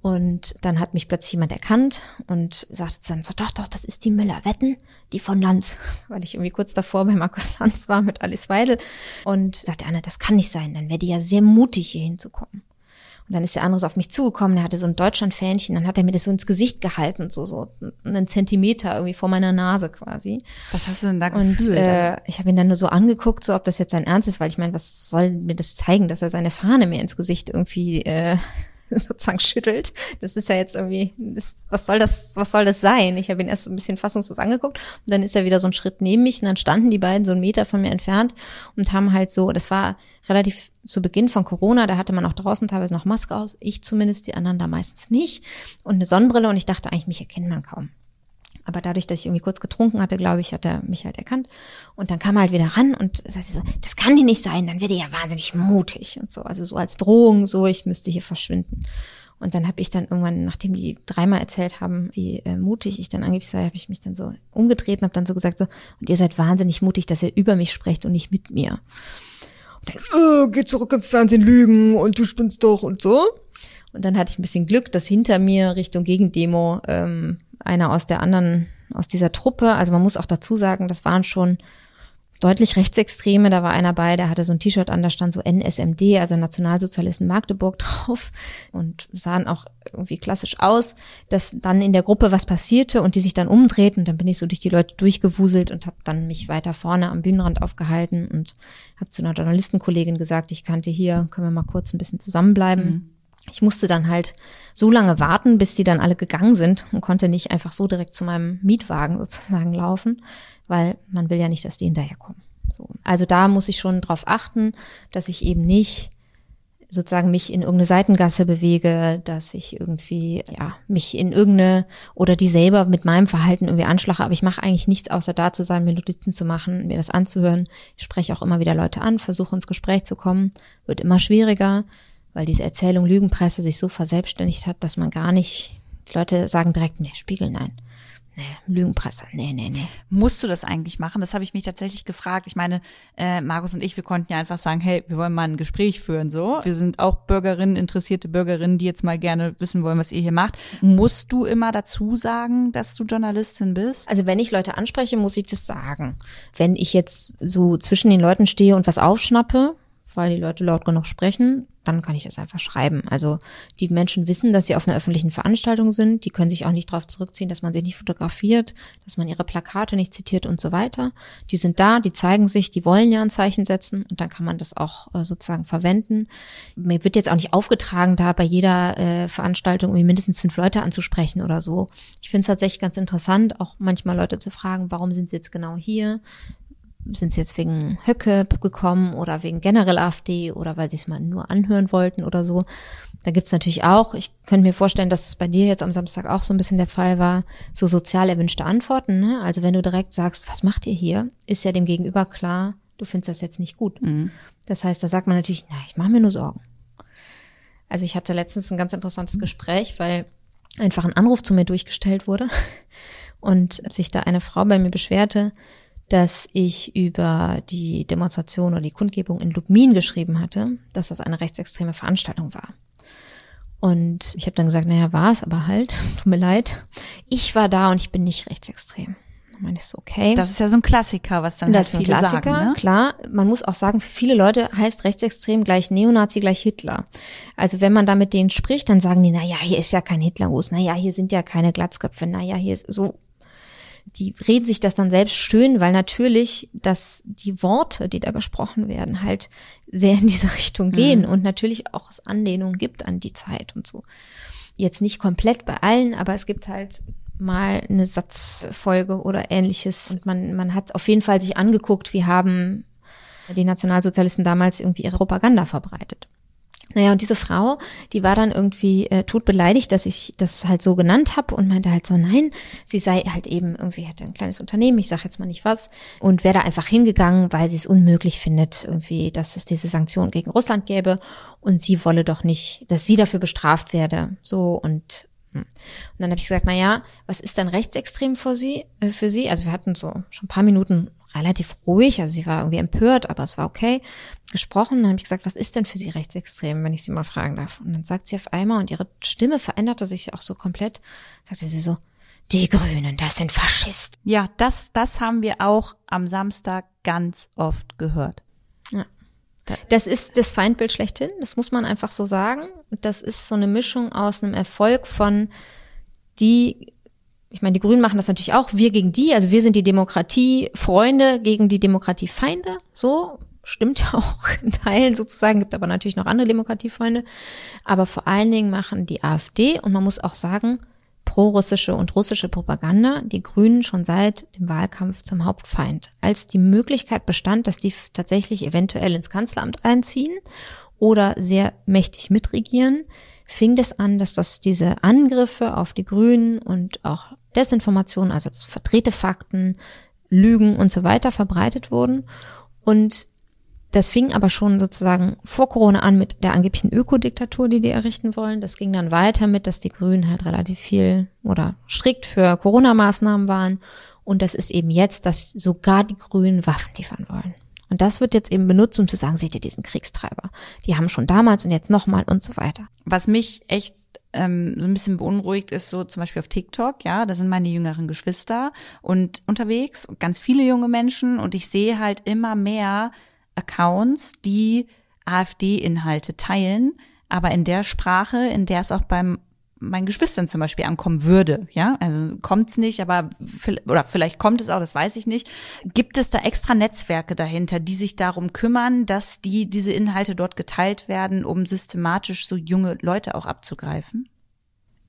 Und dann hat mich plötzlich jemand erkannt und sagte dann so, doch, doch, das ist die Müller Wetten, die von Lanz, <laughs> weil ich irgendwie kurz davor bei Markus Lanz war mit Alice Weidel. Und sagte Anna, das kann nicht sein, dann wäre die ja sehr mutig, hier hinzukommen. Und dann ist der andere so auf mich zugekommen, der hatte so ein Deutschland-Fähnchen, dann hat er mir das so ins Gesicht gehalten, so, so einen Zentimeter irgendwie vor meiner Nase quasi. Was hast du denn da Und gefühlt? äh, ich habe ihn dann nur so angeguckt, so ob das jetzt sein Ernst ist, weil ich meine, was soll mir das zeigen, dass er seine Fahne mir ins Gesicht irgendwie äh, <laughs> sozusagen schüttelt. Das ist ja jetzt irgendwie, das, was soll das, was soll das sein? Ich habe ihn erst so ein bisschen fassungslos angeguckt und dann ist er wieder so ein Schritt neben mich und dann standen die beiden so einen Meter von mir entfernt und haben halt so, das war relativ zu Beginn von Corona, da hatte man auch draußen teilweise noch Maske aus, ich zumindest, die anderen da meistens nicht und eine Sonnenbrille und ich dachte eigentlich, mich erkennt man kaum. Aber dadurch, dass ich irgendwie kurz getrunken hatte, glaube ich, hat er mich halt erkannt. Und dann kam er halt wieder ran und sagte so, das kann die nicht sein, dann wird er ja wahnsinnig mutig und so. Also so als Drohung, so, ich müsste hier verschwinden. Und dann habe ich dann irgendwann, nachdem die dreimal erzählt haben, wie äh, mutig ich dann angeblich sei, habe ich mich dann so umgedreht und habe dann so gesagt, so, und ihr seid wahnsinnig mutig, dass ihr über mich sprecht und nicht mit mir. Und dann, äh, geh zurück ins Fernsehen lügen und du spinnst doch und so. Und dann hatte ich ein bisschen Glück, dass hinter mir Richtung Gegendemo ähm, einer aus der anderen, aus dieser Truppe, also man muss auch dazu sagen, das waren schon deutlich Rechtsextreme, da war einer bei, der hatte so ein T-Shirt an, da stand so NSMD, also Nationalsozialisten Magdeburg <laughs> drauf und sahen auch irgendwie klassisch aus, dass dann in der Gruppe was passierte und die sich dann umdrehten und dann bin ich so durch die Leute durchgewuselt und habe dann mich weiter vorne am Bühnenrand aufgehalten und habe zu einer Journalistenkollegin gesagt, ich kannte hier, können wir mal kurz ein bisschen zusammenbleiben. Mhm. Ich musste dann halt so lange warten, bis die dann alle gegangen sind und konnte nicht einfach so direkt zu meinem Mietwagen <laughs> sozusagen laufen, weil man will ja nicht, dass die hinterherkommen. So. Also da muss ich schon drauf achten, dass ich eben nicht sozusagen mich in irgendeine Seitengasse bewege, dass ich irgendwie ja mich in irgendeine oder die selber mit meinem Verhalten irgendwie anschlache, aber ich mache eigentlich nichts außer da zu sein, mir Notizen zu machen, mir das anzuhören. Ich spreche auch immer wieder Leute an, versuche ins Gespräch zu kommen, wird immer schwieriger weil diese Erzählung Lügenpresse sich so verselbstständigt hat, dass man gar nicht, die Leute sagen direkt, nee, Spiegel, nein. Nee, Lügenpresse, nee, nee, nee. Musst du das eigentlich machen? Das habe ich mich tatsächlich gefragt. Ich meine, äh, Markus und ich, wir konnten ja einfach sagen, hey, wir wollen mal ein Gespräch führen, so. Wir sind auch Bürgerinnen, interessierte Bürgerinnen, die jetzt mal gerne wissen wollen, was ihr hier macht. Musst du immer dazu sagen, dass du Journalistin bist? Also wenn ich Leute anspreche, muss ich das sagen. Wenn ich jetzt so zwischen den Leuten stehe und was aufschnappe, weil die Leute laut genug sprechen, dann kann ich das einfach schreiben. Also die Menschen wissen, dass sie auf einer öffentlichen Veranstaltung sind. Die können sich auch nicht darauf zurückziehen, dass man sie nicht fotografiert, dass man ihre Plakate nicht zitiert und so weiter. Die sind da, die zeigen sich, die wollen ja ein Zeichen setzen und dann kann man das auch äh, sozusagen verwenden. Mir wird jetzt auch nicht aufgetragen, da bei jeder äh, Veranstaltung irgendwie mindestens fünf Leute anzusprechen oder so. Ich finde es tatsächlich ganz interessant, auch manchmal Leute zu fragen, warum sind sie jetzt genau hier? Sind sie jetzt wegen Höcke gekommen oder wegen generell AfD oder weil sie es mal nur anhören wollten oder so. Da gibt's natürlich auch, ich könnte mir vorstellen, dass das bei dir jetzt am Samstag auch so ein bisschen der Fall war, so sozial erwünschte Antworten. Ne? Also wenn du direkt sagst, was macht ihr hier, ist ja dem Gegenüber klar, du findest das jetzt nicht gut. Mhm. Das heißt, da sagt man natürlich, na, ich mache mir nur Sorgen. Also ich hatte letztens ein ganz interessantes Gespräch, weil einfach ein Anruf zu mir durchgestellt wurde <laughs> und sich da eine Frau bei mir beschwerte, dass ich über die Demonstration oder die Kundgebung in Lubmin geschrieben hatte, dass das eine rechtsextreme Veranstaltung war. Und ich habe dann gesagt, naja, war es aber halt, <laughs> tut mir leid. Ich war da und ich bin nicht rechtsextrem. Dann meine ich so, okay. Das ist ja so ein Klassiker, was dann das halt ist ein Klassiker, sagen, ne? klar. Man muss auch sagen, für viele Leute heißt rechtsextrem gleich Neonazi gleich Hitler. Also wenn man da mit denen spricht, dann sagen die, na ja, hier ist ja kein Hitlergruß, na ja, hier sind ja keine Glatzköpfe, na ja, hier ist so die reden sich das dann selbst schön, weil natürlich, dass die Worte, die da gesprochen werden, halt sehr in diese Richtung gehen mhm. und natürlich auch es Anlehnungen gibt an die Zeit und so. Jetzt nicht komplett bei allen, aber es gibt halt mal eine Satzfolge oder ähnliches und man, man hat auf jeden Fall sich angeguckt, wie haben die Nationalsozialisten damals irgendwie ihre Propaganda verbreitet. Naja, und diese Frau, die war dann irgendwie äh, todbeleidigt, dass ich das halt so genannt habe und meinte halt so, nein, sie sei halt eben irgendwie, hätte ein kleines Unternehmen, ich sage jetzt mal nicht was, und wäre da einfach hingegangen, weil sie es unmöglich findet, irgendwie, dass es diese Sanktionen gegen Russland gäbe und sie wolle doch nicht, dass sie dafür bestraft werde. So und hm. und dann habe ich gesagt, na ja, was ist denn rechtsextrem für sie? Äh, für sie? Also wir hatten so schon ein paar Minuten relativ ruhig, also sie war irgendwie empört, aber es war okay, gesprochen. Dann habe ich gesagt, was ist denn für sie rechtsextrem, wenn ich sie mal fragen darf? Und dann sagt sie auf einmal, und ihre Stimme veränderte sich auch so komplett, sagte sie so, die Grünen, das sind Faschisten. Ja, das, das haben wir auch am Samstag ganz oft gehört. Ja. Das ist das Feindbild schlechthin, das muss man einfach so sagen. Das ist so eine Mischung aus einem Erfolg von die ich meine, die Grünen machen das natürlich auch, wir gegen die, also wir sind die Demokratiefreunde gegen die Demokratiefeinde, so stimmt ja auch in Teilen sozusagen, gibt aber natürlich noch andere Demokratiefreunde, aber vor allen Dingen machen die AfD und man muss auch sagen, pro-russische und russische Propaganda die Grünen schon seit dem Wahlkampf zum Hauptfeind. Als die Möglichkeit bestand, dass die tatsächlich eventuell ins Kanzleramt einziehen oder sehr mächtig mitregieren, fing das an, dass das diese Angriffe auf die Grünen und auch Desinformation, also verdrehte Fakten, Lügen und so weiter verbreitet wurden. Und das fing aber schon sozusagen vor Corona an mit der angeblichen Ökodiktatur, die die errichten wollen. Das ging dann weiter mit, dass die Grünen halt relativ viel oder strikt für Corona-Maßnahmen waren. Und das ist eben jetzt, dass sogar die Grünen Waffen liefern wollen. Und das wird jetzt eben benutzt, um zu sagen, seht ihr diesen Kriegstreiber? Die haben schon damals und jetzt nochmal und so weiter. Was mich echt ähm, so ein bisschen beunruhigt ist so zum Beispiel auf TikTok, ja, da sind meine jüngeren Geschwister und unterwegs und ganz viele junge Menschen und ich sehe halt immer mehr Accounts, die AfD-Inhalte teilen, aber in der Sprache, in der es auch beim meinen Geschwistern zum Beispiel ankommen würde, ja, also kommt's nicht, aber oder vielleicht kommt es auch, das weiß ich nicht. Gibt es da extra Netzwerke dahinter, die sich darum kümmern, dass die diese Inhalte dort geteilt werden, um systematisch so junge Leute auch abzugreifen?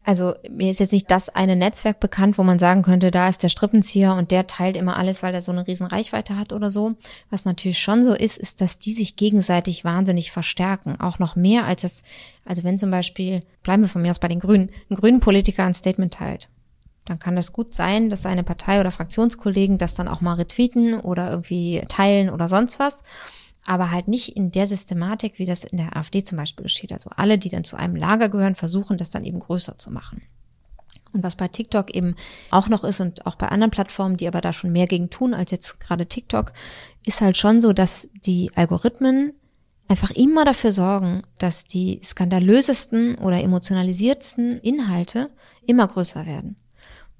Also mir ist jetzt nicht das eine Netzwerk bekannt, wo man sagen könnte, da ist der Strippenzieher und der teilt immer alles, weil er so eine riesen Reichweite hat oder so. Was natürlich schon so ist, ist, dass die sich gegenseitig wahnsinnig verstärken. Auch noch mehr als es, also wenn zum Beispiel, bleiben wir von mir aus bei den Grünen, ein grünen Politiker ein Statement teilt. Dann kann das gut sein, dass seine Partei oder Fraktionskollegen das dann auch mal retweeten oder irgendwie teilen oder sonst was aber halt nicht in der Systematik, wie das in der AfD zum Beispiel geschieht. Also alle, die dann zu einem Lager gehören, versuchen das dann eben größer zu machen. Und was bei TikTok eben auch noch ist und auch bei anderen Plattformen, die aber da schon mehr gegen tun als jetzt gerade TikTok, ist halt schon so, dass die Algorithmen einfach immer dafür sorgen, dass die skandalösesten oder emotionalisiertsten Inhalte immer größer werden.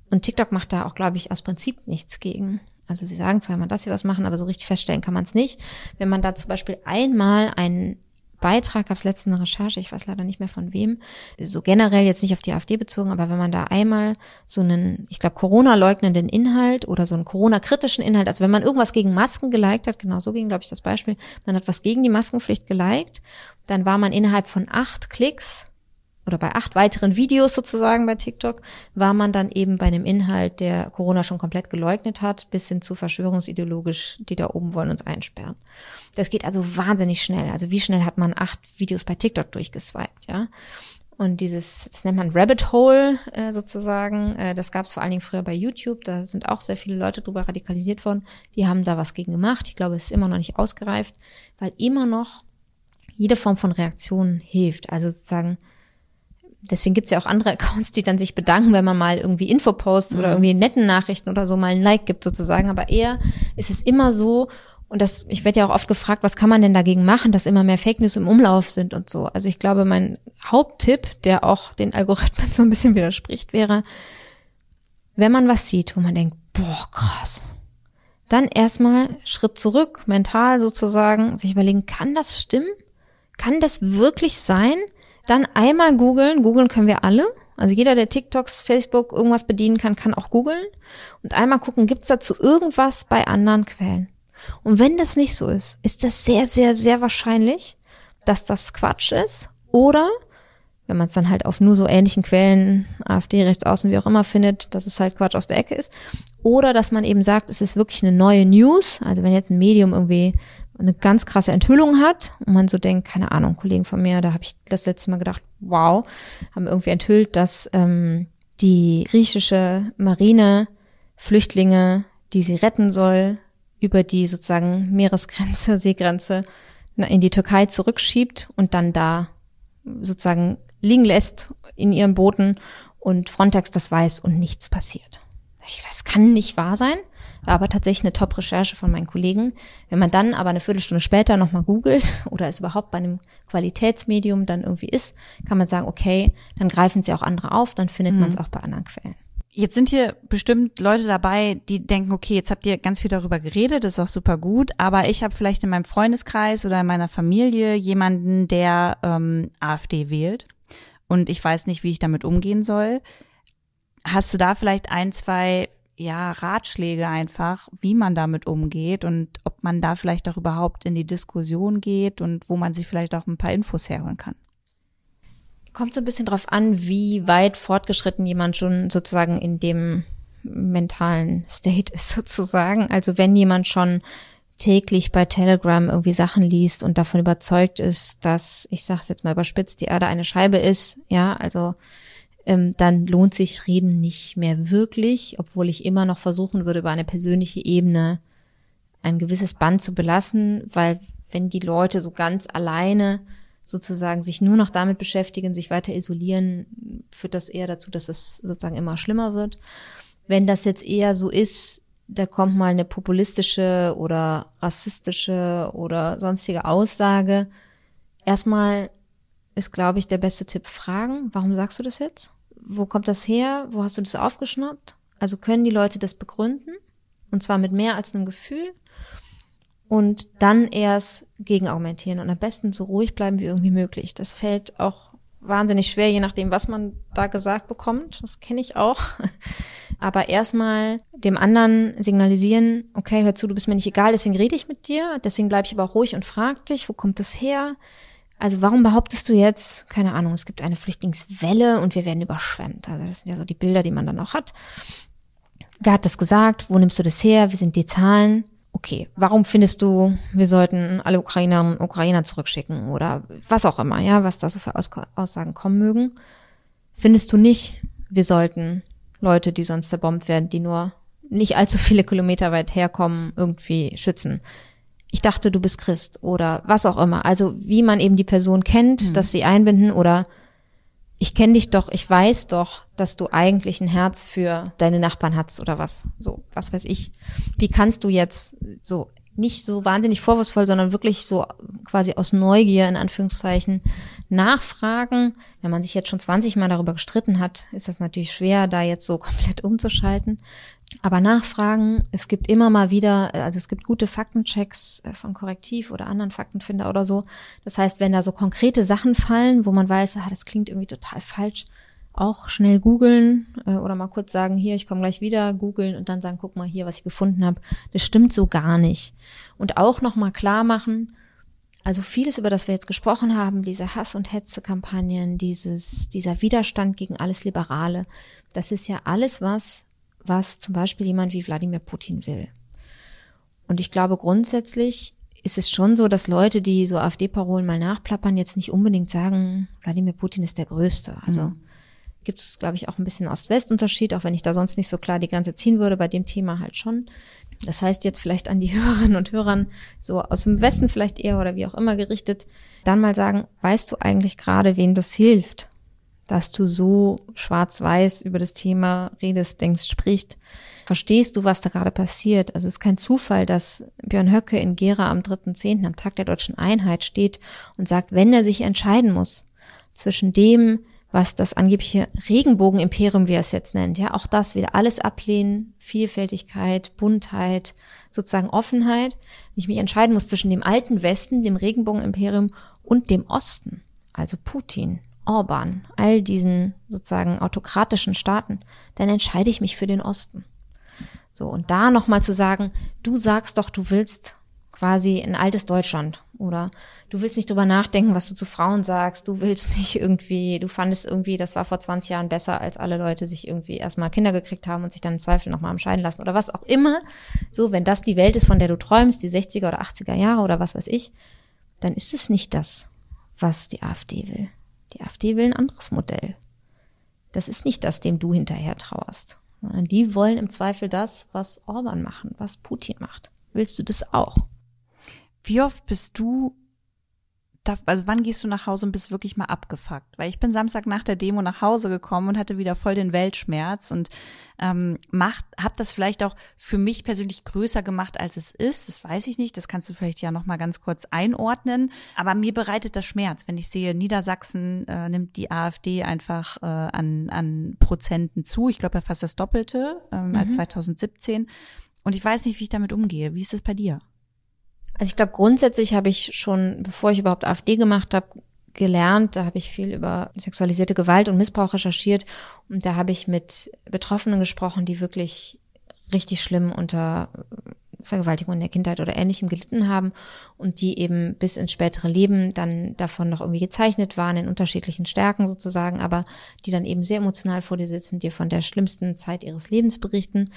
Und TikTok macht da auch, glaube ich, aus Prinzip nichts gegen. Also sie sagen zwar immer, dass sie was machen, aber so richtig feststellen kann man es nicht. Wenn man da zum Beispiel einmal einen Beitrag, gab es letztens eine Recherche, ich weiß leider nicht mehr von wem, so generell jetzt nicht auf die AfD bezogen, aber wenn man da einmal so einen, ich glaube, Corona-leugnenden Inhalt oder so einen Corona-kritischen Inhalt, also wenn man irgendwas gegen Masken geliked hat, genau so ging, glaube ich, das Beispiel, man hat was gegen die Maskenpflicht geliked, dann war man innerhalb von acht Klicks oder bei acht weiteren Videos sozusagen bei TikTok war man dann eben bei einem Inhalt, der Corona schon komplett geleugnet hat, bis hin zu verschwörungsideologisch, die da oben wollen uns einsperren. Das geht also wahnsinnig schnell. Also wie schnell hat man acht Videos bei TikTok durchgeswiped, ja? Und dieses, das nennt man Rabbit Hole äh, sozusagen, äh, das gab es vor allen Dingen früher bei YouTube, da sind auch sehr viele Leute drüber radikalisiert worden, die haben da was gegen gemacht. Ich glaube, es ist immer noch nicht ausgereift, weil immer noch jede Form von Reaktion hilft. Also sozusagen deswegen gibt's ja auch andere <laughs> Accounts, die dann sich bedanken, wenn man mal irgendwie Infoposts mhm. oder irgendwie netten Nachrichten oder so mal ein Like gibt sozusagen. Aber eher ist es immer so, und das, ich werde ja auch oft gefragt, was kann man denn dagegen machen, dass immer mehr Fake News im Umlauf sind und so. Also ich glaube, mein Haupttipp, der auch den Algorithmen <laughs> so ein bisschen widerspricht, wäre, wenn man was sieht, wo man denkt, boah, krass, dann erstmal Schritt zurück, mental sozusagen, sich überlegen, kann das stimmen? Kann das wirklich sein? Dann einmal googeln. Googeln können wir alle. Also jeder, der TikToks, Facebook, irgendwas bedienen kann, kann auch googeln. Und einmal gucken, gibt's dazu irgendwas bei anderen Quellen? Und wenn das nicht so ist, ist das sehr, sehr, sehr wahrscheinlich, dass das Quatsch ist oder wenn man es dann halt auf nur so ähnlichen Quellen, AfD, Rechtsaußen, wie auch immer findet, dass es halt Quatsch aus der Ecke ist. Oder dass man eben sagt, es ist wirklich eine neue News. Also wenn jetzt ein Medium irgendwie eine ganz krasse Enthüllung hat und man so denkt, keine Ahnung, Kollegen von mir, da habe ich das letzte Mal gedacht, wow, haben irgendwie enthüllt, dass ähm, die griechische Marine Flüchtlinge, die sie retten soll, über die sozusagen Meeresgrenze, <laughs> Seegrenze in die Türkei zurückschiebt und dann da sozusagen liegen lässt in ihren Booten und Frontex das weiß und nichts passiert. Das kann nicht wahr sein, aber tatsächlich eine Top-Recherche von meinen Kollegen. Wenn man dann aber eine Viertelstunde später nochmal googelt <laughs> oder es überhaupt bei einem Qualitätsmedium dann irgendwie ist, kann man sagen, okay, dann greifen sie auch andere auf, dann findet mhm. man es auch bei anderen Quellen. Jetzt sind hier bestimmt Leute dabei, die denken, okay, jetzt habt ihr ganz viel darüber geredet, das ist auch super gut, aber ich habe vielleicht in meinem Freundeskreis oder in meiner Familie jemanden, der ähm, AfD wählt und ich weiß nicht, wie ich damit umgehen soll. Hast du da vielleicht ein, zwei ja, Ratschläge einfach, wie man damit umgeht und ob man da vielleicht auch überhaupt in die Diskussion geht und wo man sich vielleicht auch ein paar Infos herholen kann? Kommt so ein bisschen drauf an, wie weit fortgeschritten jemand schon sozusagen in dem mentalen State ist <laughs> sozusagen. Also wenn jemand schon täglich bei Telegram irgendwie Sachen liest und davon überzeugt ist, dass, ich sag's jetzt mal überspitzt, die Erde eine Scheibe ist, ja, also ähm, dann lohnt sich Reden nicht mehr wirklich, obwohl ich immer noch versuchen würde, über eine persönliche Ebene ein gewisses Band zu belassen, weil wenn die Leute so ganz alleine sozusagen sich nur noch damit beschäftigen, sich weiter isolieren, führt das eher dazu, dass es sozusagen immer schlimmer wird. Wenn das jetzt eher so ist, da kommt mal eine populistische oder rassistische oder sonstige Aussage. Erstmal ist, glaube ich, der beste Tipp fragen. Warum sagst du das jetzt? Wo kommt das her? Wo hast du das aufgeschnappt? Also können die Leute das begründen? Und zwar mit mehr als einem Gefühl. Und dann erst gegenargumentieren und am besten so ruhig bleiben wie irgendwie möglich. Das fällt auch wahnsinnig schwer, je nachdem, was man da gesagt bekommt. Das kenne ich auch. <laughs> Aber erstmal dem anderen signalisieren, okay, hör zu, du bist mir nicht egal, deswegen rede ich mit dir, deswegen bleibe ich aber auch ruhig und frag dich, wo kommt das her? Also warum behauptest du jetzt, keine Ahnung, es gibt eine Flüchtlingswelle und wir werden überschwemmt? Also das sind ja so die Bilder, die man dann auch hat. Wer hat das gesagt? Wo nimmst du das her? Wie sind die Zahlen? Okay, warum findest du, wir sollten alle Ukrainer und Ukrainer zurückschicken oder was auch immer, ja, was da so für Aus Aussagen kommen mögen? Findest du nicht, wir sollten Leute, die sonst zerbombt werden, die nur nicht allzu viele Kilometer weit herkommen, irgendwie schützen? Ich dachte, du bist Christ oder was auch immer. Also wie man eben die Person kennt, mhm. dass sie einbinden oder ich kenne dich doch, ich weiß doch, dass du eigentlich ein Herz für deine Nachbarn hast oder was. So, was weiß ich. Wie kannst du jetzt so nicht so wahnsinnig vorwurfsvoll, sondern wirklich so quasi aus Neugier in Anführungszeichen nachfragen. Wenn man sich jetzt schon 20 Mal darüber gestritten hat, ist das natürlich schwer, da jetzt so <laughs> komplett umzuschalten. Aber nachfragen, es gibt immer mal wieder, also es gibt gute Faktenchecks äh, von Korrektiv oder anderen Faktenfinder oder so. Das heißt, wenn da so konkrete Sachen fallen, wo man weiß, ah, das klingt irgendwie total falsch, auch schnell googeln äh, oder mal kurz sagen, hier, ich komme gleich wieder, googeln und dann sagen, guck mal hier, was ich gefunden habe. Das stimmt so gar nicht. Und auch nochmal klar machen, also vieles, über das wir jetzt gesprochen haben, diese Hass- und Hetze-Kampagnen, dieses, dieser Widerstand gegen alles Liberale, das ist ja alles was, was zum Beispiel jemand wie Wladimir Putin will. Und ich glaube grundsätzlich ist es schon so, dass Leute, die so AfD-Parolen mal nachplappern, jetzt nicht unbedingt sagen, Wladimir Putin ist der Größte. Also mhm. gibt es, glaube ich, auch ein bisschen Ost-West-Unterschied, auch wenn ich da sonst nicht so klar die Grenze ziehen würde, bei dem Thema halt schon. Das heißt jetzt vielleicht an die <laughs> Hörerinnen und Hörern, so aus dem Westen vielleicht eher oder wie auch immer gerichtet, dann mal sagen, weißt du eigentlich gerade, wen das hilft? Dass du so schwarz-weiß über das Thema redest, denkst, sprichst. Verstehst du, was da gerade passiert? Also es ist kein Zufall, dass Björn Höcke in Gera am 3.10. am Tag der deutschen Einheit steht und sagt, wenn er sich entscheiden muss zwischen dem, was das angebliche Regenbogenimperium, wie er es jetzt nennt, ja, auch das wieder alles ablehnen, Vielfältigkeit, Buntheit, sozusagen Offenheit, wenn ich mich entscheiden muss zwischen dem alten Westen, dem Regenbogenimperium und dem Osten, also Putin Orban, all diesen sozusagen autokratischen Staaten, dann entscheide ich mich für den Osten. So, und da nochmal zu sagen, du sagst doch, du willst quasi ein altes Deutschland Oder du willst nicht drüber nachdenken, was du zu Frauen sagst. Du willst nicht irgendwie, du fandest irgendwie, das war vor 20 Jahren besser, als alle Leute sich irgendwie erstmal Kinder gekriegt haben und sich dann im Zweifel nochmal am Scheiden lassen oder was auch immer. So, wenn das die Welt ist, von der du träumst, die 60er oder 80er Jahre oder was weiß ich, dann ist es nicht das, was die AfD will. Die AfD will ein anderes Modell. Das ist nicht das, dem du hinterher trauerst, sondern die wollen im Zweifel das, was Orban machen, was Putin macht. Willst du das auch? Wie oft bist du, also wann gehst du nach Hause und bist wirklich mal abgefuckt? Weil ich bin Samstag nach der Demo nach Hause gekommen und hatte wieder voll den Weltschmerz und ähm, macht, hab das vielleicht auch für mich persönlich größer gemacht, als es ist. Das weiß ich nicht. Das kannst du vielleicht ja noch mal ganz kurz einordnen. Aber mir bereitet das Schmerz, wenn ich sehe, Niedersachsen äh, nimmt die AfD einfach äh, an, an Prozenten zu. Ich glaube ja fast das Doppelte ähm, mhm. als 2017. Und ich weiß nicht, wie ich damit umgehe. Wie ist es bei dir? Also ich glaube, grundsätzlich habe ich schon, bevor ich überhaupt AfD gemacht habe, gelernt. Da habe ich viel über sexualisierte Gewalt und Missbrauch recherchiert. Und da habe ich mit Betroffenen gesprochen, die wirklich richtig schlimm unter Vergewaltigung in der Kindheit oder ähnlichem gelitten haben und die eben bis ins spätere Leben dann davon noch irgendwie gezeichnet waren in unterschiedlichen Stärken sozusagen, aber die dann eben sehr emotional vor dir sitzen, dir von der schlimmsten Zeit ihres Lebens berichten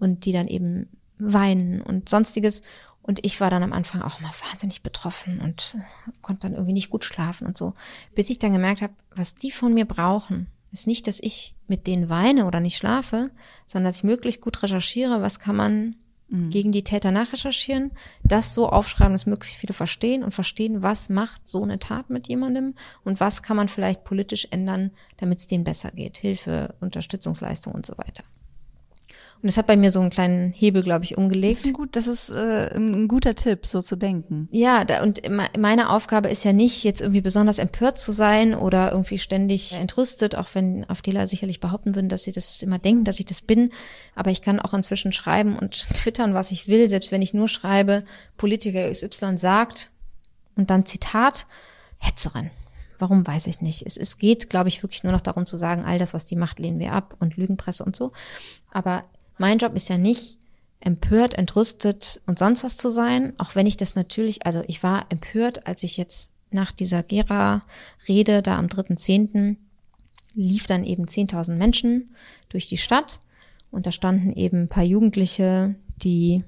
und die dann eben weinen und sonstiges. Und ich war dann am Anfang auch immer wahnsinnig betroffen und konnte dann irgendwie nicht gut schlafen und so. Bis ich dann gemerkt habe, was die von mir brauchen, ist nicht, dass ich mit denen weine oder nicht schlafe, sondern dass ich möglichst gut recherchiere, was kann man mhm. gegen die Täter nachrecherchieren, das so aufschreiben, dass möglichst viele verstehen und verstehen, was macht so eine Tat mit jemandem und was kann man vielleicht politisch ändern, damit es denen besser geht. Hilfe, Unterstützungsleistung und so weiter. Und das hat bei mir so einen kleinen Hebel, glaube ich, umgelegt. Das ist, ein, gut, das ist äh, ein guter Tipp, so zu denken. Ja, da, und meine Aufgabe ist ja nicht, jetzt irgendwie besonders empört zu sein oder irgendwie ständig entrüstet, auch wenn AfDler sicherlich behaupten würden, dass sie das immer denken, dass ich das bin. Aber ich kann auch inzwischen schreiben und <laughs> twittern, was ich will, selbst wenn ich nur schreibe, Politiker XY sagt und dann Zitat, Hetzerin. Warum weiß ich nicht. Es, es geht, glaube ich, wirklich nur noch darum zu sagen, all das, was die macht, lehnen wir ab und Lügenpresse und so. Aber mein Job ist ja nicht empört, entrüstet und sonst was zu sein, auch wenn ich das natürlich, also ich war empört, als ich jetzt nach dieser Gera-Rede da am 3.10. lief dann eben 10.000 Menschen durch die Stadt und da standen eben ein paar Jugendliche, die,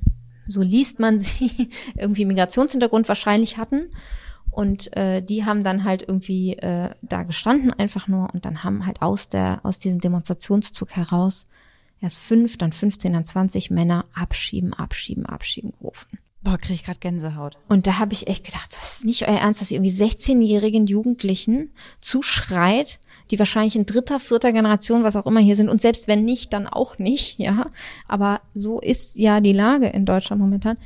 so liest man sie, <laughs> irgendwie Migrationshintergrund wahrscheinlich hatten und äh, die haben dann halt irgendwie äh, da gestanden einfach nur und dann haben halt aus der aus diesem Demonstrationszug heraus erst fünf, dann 15, dann 20 Männer abschieben, abschieben, abschieben gerufen. Boah, krieg ich grad Gänsehaut. Und da habe ich echt gedacht, das ist nicht euer Ernst, dass ihr irgendwie 16-jährigen Jugendlichen zuschreit, die wahrscheinlich in dritter, vierter Generation, was auch immer hier sind, und selbst wenn nicht, dann auch nicht, <laughs> ja. Aber so ist ja die Lage in Deutschland momentan,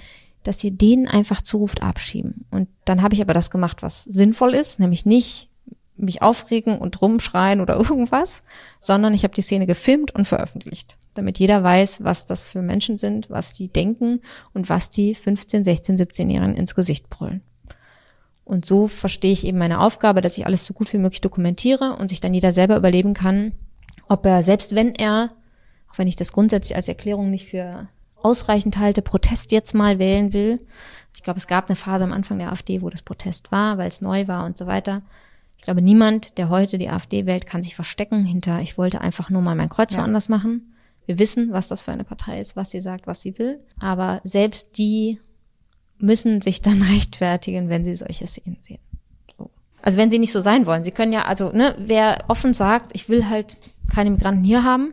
dass ihr denen einfach zuruft, abschieben. Und dann habe ich aber das gemacht, was sinnvoll ist, nämlich nicht mich aufregen und rumschreien oder <laughs> irgendwas, sondern ich habe die Szene gefilmt und veröffentlicht damit jeder weiß, was das für Menschen sind, was die denken und was die 15, 16, 17-Jährigen ins Gesicht brüllen. Und so verstehe ich eben meine Aufgabe, dass ich alles so gut wie möglich dokumentiere und sich dann jeder selber überleben kann, ob er, selbst wenn er, auch wenn ich das grundsätzlich als Erklärung nicht für ausreichend halte, Protest jetzt mal wählen will. Ich glaube, es gab eine Phase am Anfang der AfD, wo das Protest war, weil es neu war und so weiter. Ich glaube, niemand, der heute die AfD wählt, kann sich verstecken hinter, ich wollte einfach nur mal mein Kreuz ja. woanders machen. Wir wissen, was das für eine Partei ist, was sie sagt, was sie will. Aber selbst die müssen sich dann <laughs> rechtfertigen, wenn sie solche Szenen sehen. So. Also wenn sie nicht so sein wollen. Sie können ja, also, ne, wer offen sagt, ich will halt keine Migranten hier haben,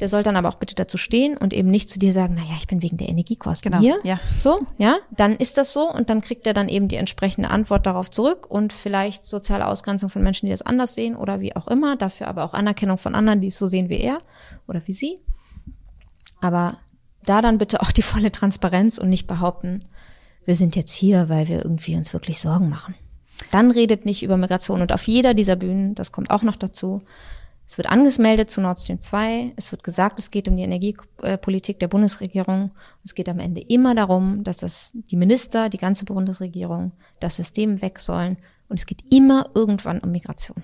der soll dann aber auch bitte dazu stehen und eben nicht zu dir sagen, na ja, ich bin wegen der Energiekosten genau, hier. Ja. So, ja, dann ist das so und dann kriegt er dann eben die entsprechende Antwort darauf zurück und vielleicht soziale Ausgrenzung von Menschen, die das anders sehen oder wie auch immer, dafür aber auch Anerkennung von anderen, die es so sehen wie er oder wie sie. Aber da dann bitte auch die volle Transparenz und nicht behaupten, wir sind jetzt hier, weil wir irgendwie uns wirklich Sorgen machen. Dann redet nicht über Migration und auf jeder dieser Bühnen, das kommt auch noch dazu, es wird angemeldet zu Nord Stream 2. Es wird gesagt, es geht um die Energiepolitik der Bundesregierung. Es geht am Ende immer darum, dass das die Minister, die ganze Bundesregierung, das System weg sollen. Und es geht immer irgendwann um Migration.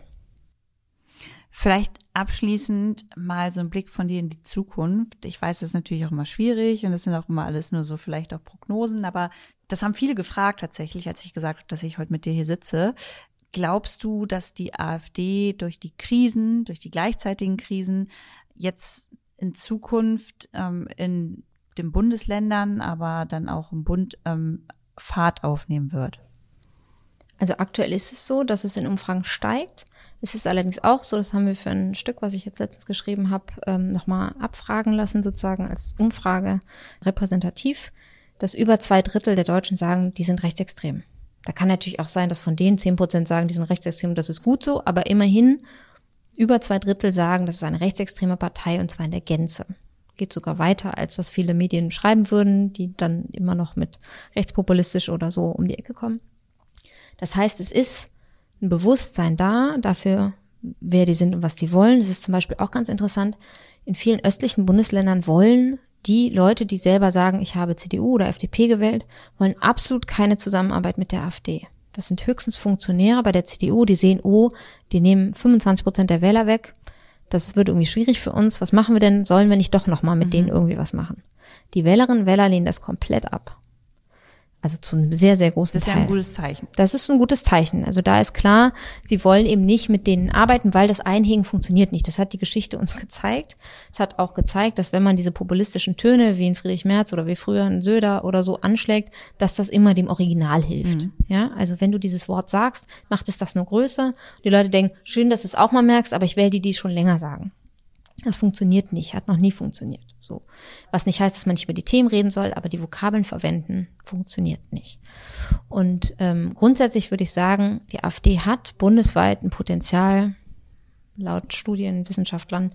Vielleicht abschließend mal so ein Blick von dir in die Zukunft. Ich weiß, das ist natürlich auch immer schwierig und es sind auch immer alles nur so vielleicht auch Prognosen, aber das haben viele gefragt tatsächlich, als ich gesagt habe, dass ich heute mit dir hier sitze. Glaubst du, dass die AfD durch die Krisen, durch die gleichzeitigen Krisen jetzt in Zukunft ähm, in den Bundesländern, aber dann auch im Bund ähm, Fahrt aufnehmen wird? Also aktuell ist es so, dass es in Umfang steigt. Es ist allerdings auch so, das haben wir für ein Stück, was ich jetzt letztens geschrieben habe, ähm, nochmal abfragen lassen, sozusagen als Umfrage repräsentativ, dass über zwei Drittel der Deutschen sagen, die sind rechtsextrem. Da kann natürlich auch sein, dass von denen zehn Prozent sagen, die sind rechtsextrem, das ist gut so, aber immerhin über zwei Drittel sagen, das ist eine rechtsextreme Partei und zwar in der Gänze. Geht sogar weiter, als das viele Medien schreiben würden, die dann immer noch mit rechtspopulistisch oder so um die Ecke kommen. Das heißt, es ist ein Bewusstsein da dafür, wer die sind und was die wollen. Das ist zum Beispiel auch ganz interessant. In vielen östlichen Bundesländern wollen die Leute, die selber sagen, ich habe CDU oder FDP gewählt, wollen absolut keine Zusammenarbeit mit der AfD. Das sind höchstens Funktionäre bei der CDU, die sehen, oh, die nehmen 25 Prozent der Wähler weg. Das wird irgendwie schwierig für uns. Was machen wir denn? Sollen wir nicht doch nochmal mit mhm. denen irgendwie was machen? Die Wählerinnen und Wähler lehnen das komplett ab. Also zu einem sehr, sehr großen Teil. Das ist Teil. ja ein gutes Zeichen. Das ist ein gutes Zeichen. Also da ist klar, sie wollen eben nicht mit denen arbeiten, weil das Einhegen funktioniert nicht. Das hat die Geschichte uns gezeigt. Es hat auch gezeigt, dass wenn man diese populistischen Töne wie in Friedrich Merz oder wie früher in Söder oder so anschlägt, dass das immer dem Original hilft. Mhm. Ja, also wenn du dieses Wort sagst, macht es das nur größer. Die Leute denken, schön, dass du es auch mal merkst, aber ich wähle die, die es schon länger sagen. Das funktioniert nicht, hat noch nie funktioniert. So. Was nicht heißt, dass man nicht über die Themen reden soll, aber die Vokabeln verwenden funktioniert nicht. Und ähm, grundsätzlich würde ich sagen, die AfD hat bundesweit ein Potenzial, laut Studienwissenschaftlern,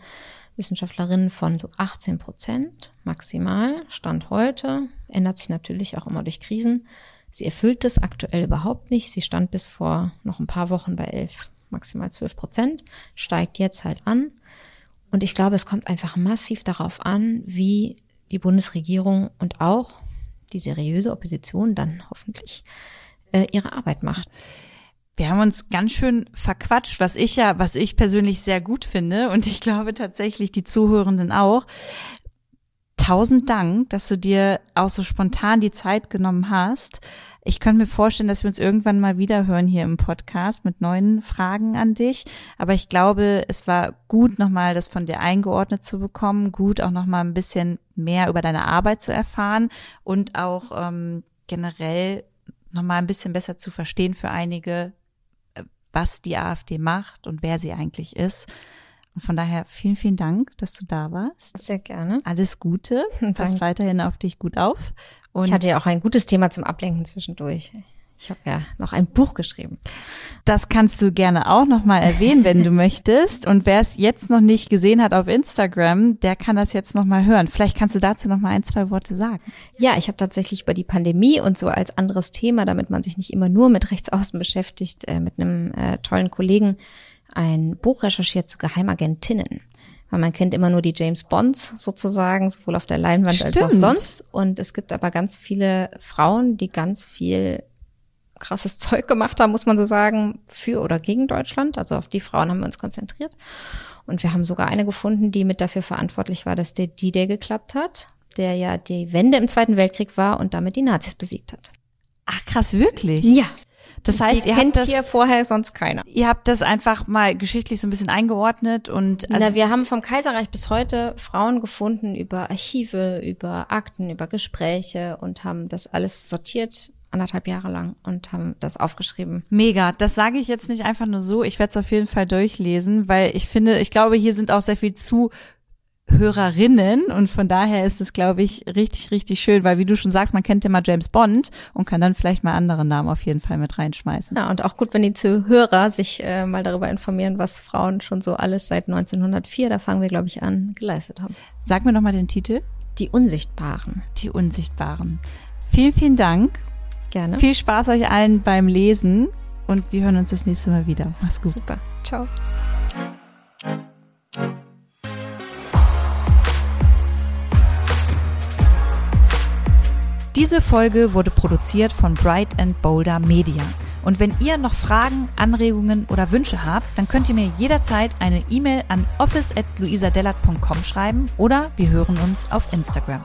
Wissenschaftlerinnen von so 18 Prozent maximal. Stand heute, ändert sich natürlich auch immer durch Krisen. Sie erfüllt das aktuell überhaupt nicht. Sie stand bis vor noch ein paar Wochen bei 11, maximal 12 Prozent, steigt jetzt halt an. Und ich glaube, es kommt einfach massiv darauf an, wie die Bundesregierung und auch die seriöse Opposition dann hoffentlich äh, ihre Arbeit macht. Wir haben uns ganz schön verquatscht, was ich ja, was ich persönlich sehr gut finde und ich glaube tatsächlich die Zuhörenden auch. Tausend Dank, dass du dir auch so spontan die Zeit genommen hast. Ich könnte mir vorstellen, dass wir uns irgendwann mal wieder hören hier im Podcast mit neuen Fragen an dich. Aber ich glaube, es war gut, nochmal das von dir eingeordnet zu bekommen, gut auch nochmal ein bisschen mehr über deine Arbeit zu erfahren und auch ähm, generell nochmal ein bisschen besser zu verstehen für einige, äh, was die AfD macht und wer sie eigentlich ist. Und von daher vielen, vielen Dank, dass du da warst. Sehr gerne. Alles Gute. <laughs> Pass weiterhin auf dich gut auf. Und ich hatte ja auch ein gutes Thema zum Ablenken zwischendurch. Ich habe ja noch ein Buch geschrieben. Das kannst du gerne auch noch mal erwähnen, wenn du <laughs> möchtest. Und wer es jetzt noch nicht gesehen hat auf Instagram, der kann das jetzt noch mal hören. Vielleicht kannst du dazu noch mal ein, zwei Worte sagen. Ja, ich habe tatsächlich über die Pandemie und so als anderes Thema, damit man sich nicht immer nur mit Rechtsaußen beschäftigt, äh, mit einem äh, tollen Kollegen ein Buch recherchiert zu Geheimagentinnen. Weil man kennt immer nur die James Bonds sozusagen, sowohl auf der Leinwand Stimmt. als auch sonst. Und es gibt aber ganz viele Frauen, die ganz viel krasses <laughs> Zeug gemacht haben, muss man so sagen, für oder gegen Deutschland. Also auf die Frauen haben wir uns konzentriert. Und wir haben sogar eine gefunden, die mit dafür verantwortlich war, dass der D-Day geklappt hat, der ja die Wende im Zweiten Weltkrieg war und damit die Nazis besiegt hat. Ach krass, wirklich? Ja. Das heißt, ihr kennt habt das, hier vorher sonst keiner. ihr habt das einfach mal geschichtlich so ein bisschen eingeordnet und also Na, wir haben vom Kaiserreich bis heute Frauen gefunden über Archive, über Akten, über Gespräche und haben das alles sortiert anderthalb Jahre lang und haben das aufgeschrieben. Mega. Das sage ich jetzt nicht einfach nur so. Ich werde es auf jeden Fall durchlesen, weil ich finde, ich glaube, hier sind auch sehr viel zu Hörerinnen und von daher ist es, glaube ich, richtig, richtig schön, weil wie du schon sagst, man kennt ja mal James Bond und kann dann vielleicht mal andere Namen auf jeden Fall mit reinschmeißen. Ja, und auch gut, wenn die Zuhörer sich äh, mal darüber informieren, was Frauen schon so alles seit 1904, da fangen wir, glaube ich, an, geleistet haben. Sag mir nochmal den Titel. Die Unsichtbaren. Die Unsichtbaren. Vielen, vielen Dank. Gerne. Viel Spaß euch allen beim Lesen und wir hören uns das nächste Mal wieder. Mach's gut. Super. Ciao. Diese Folge wurde produziert von Bright and Boulder Media. Und wenn ihr noch Fragen, Anregungen oder Wünsche habt, dann könnt ihr mir jederzeit eine E-Mail an office@luisadellat.com schreiben oder wir hören uns auf Instagram.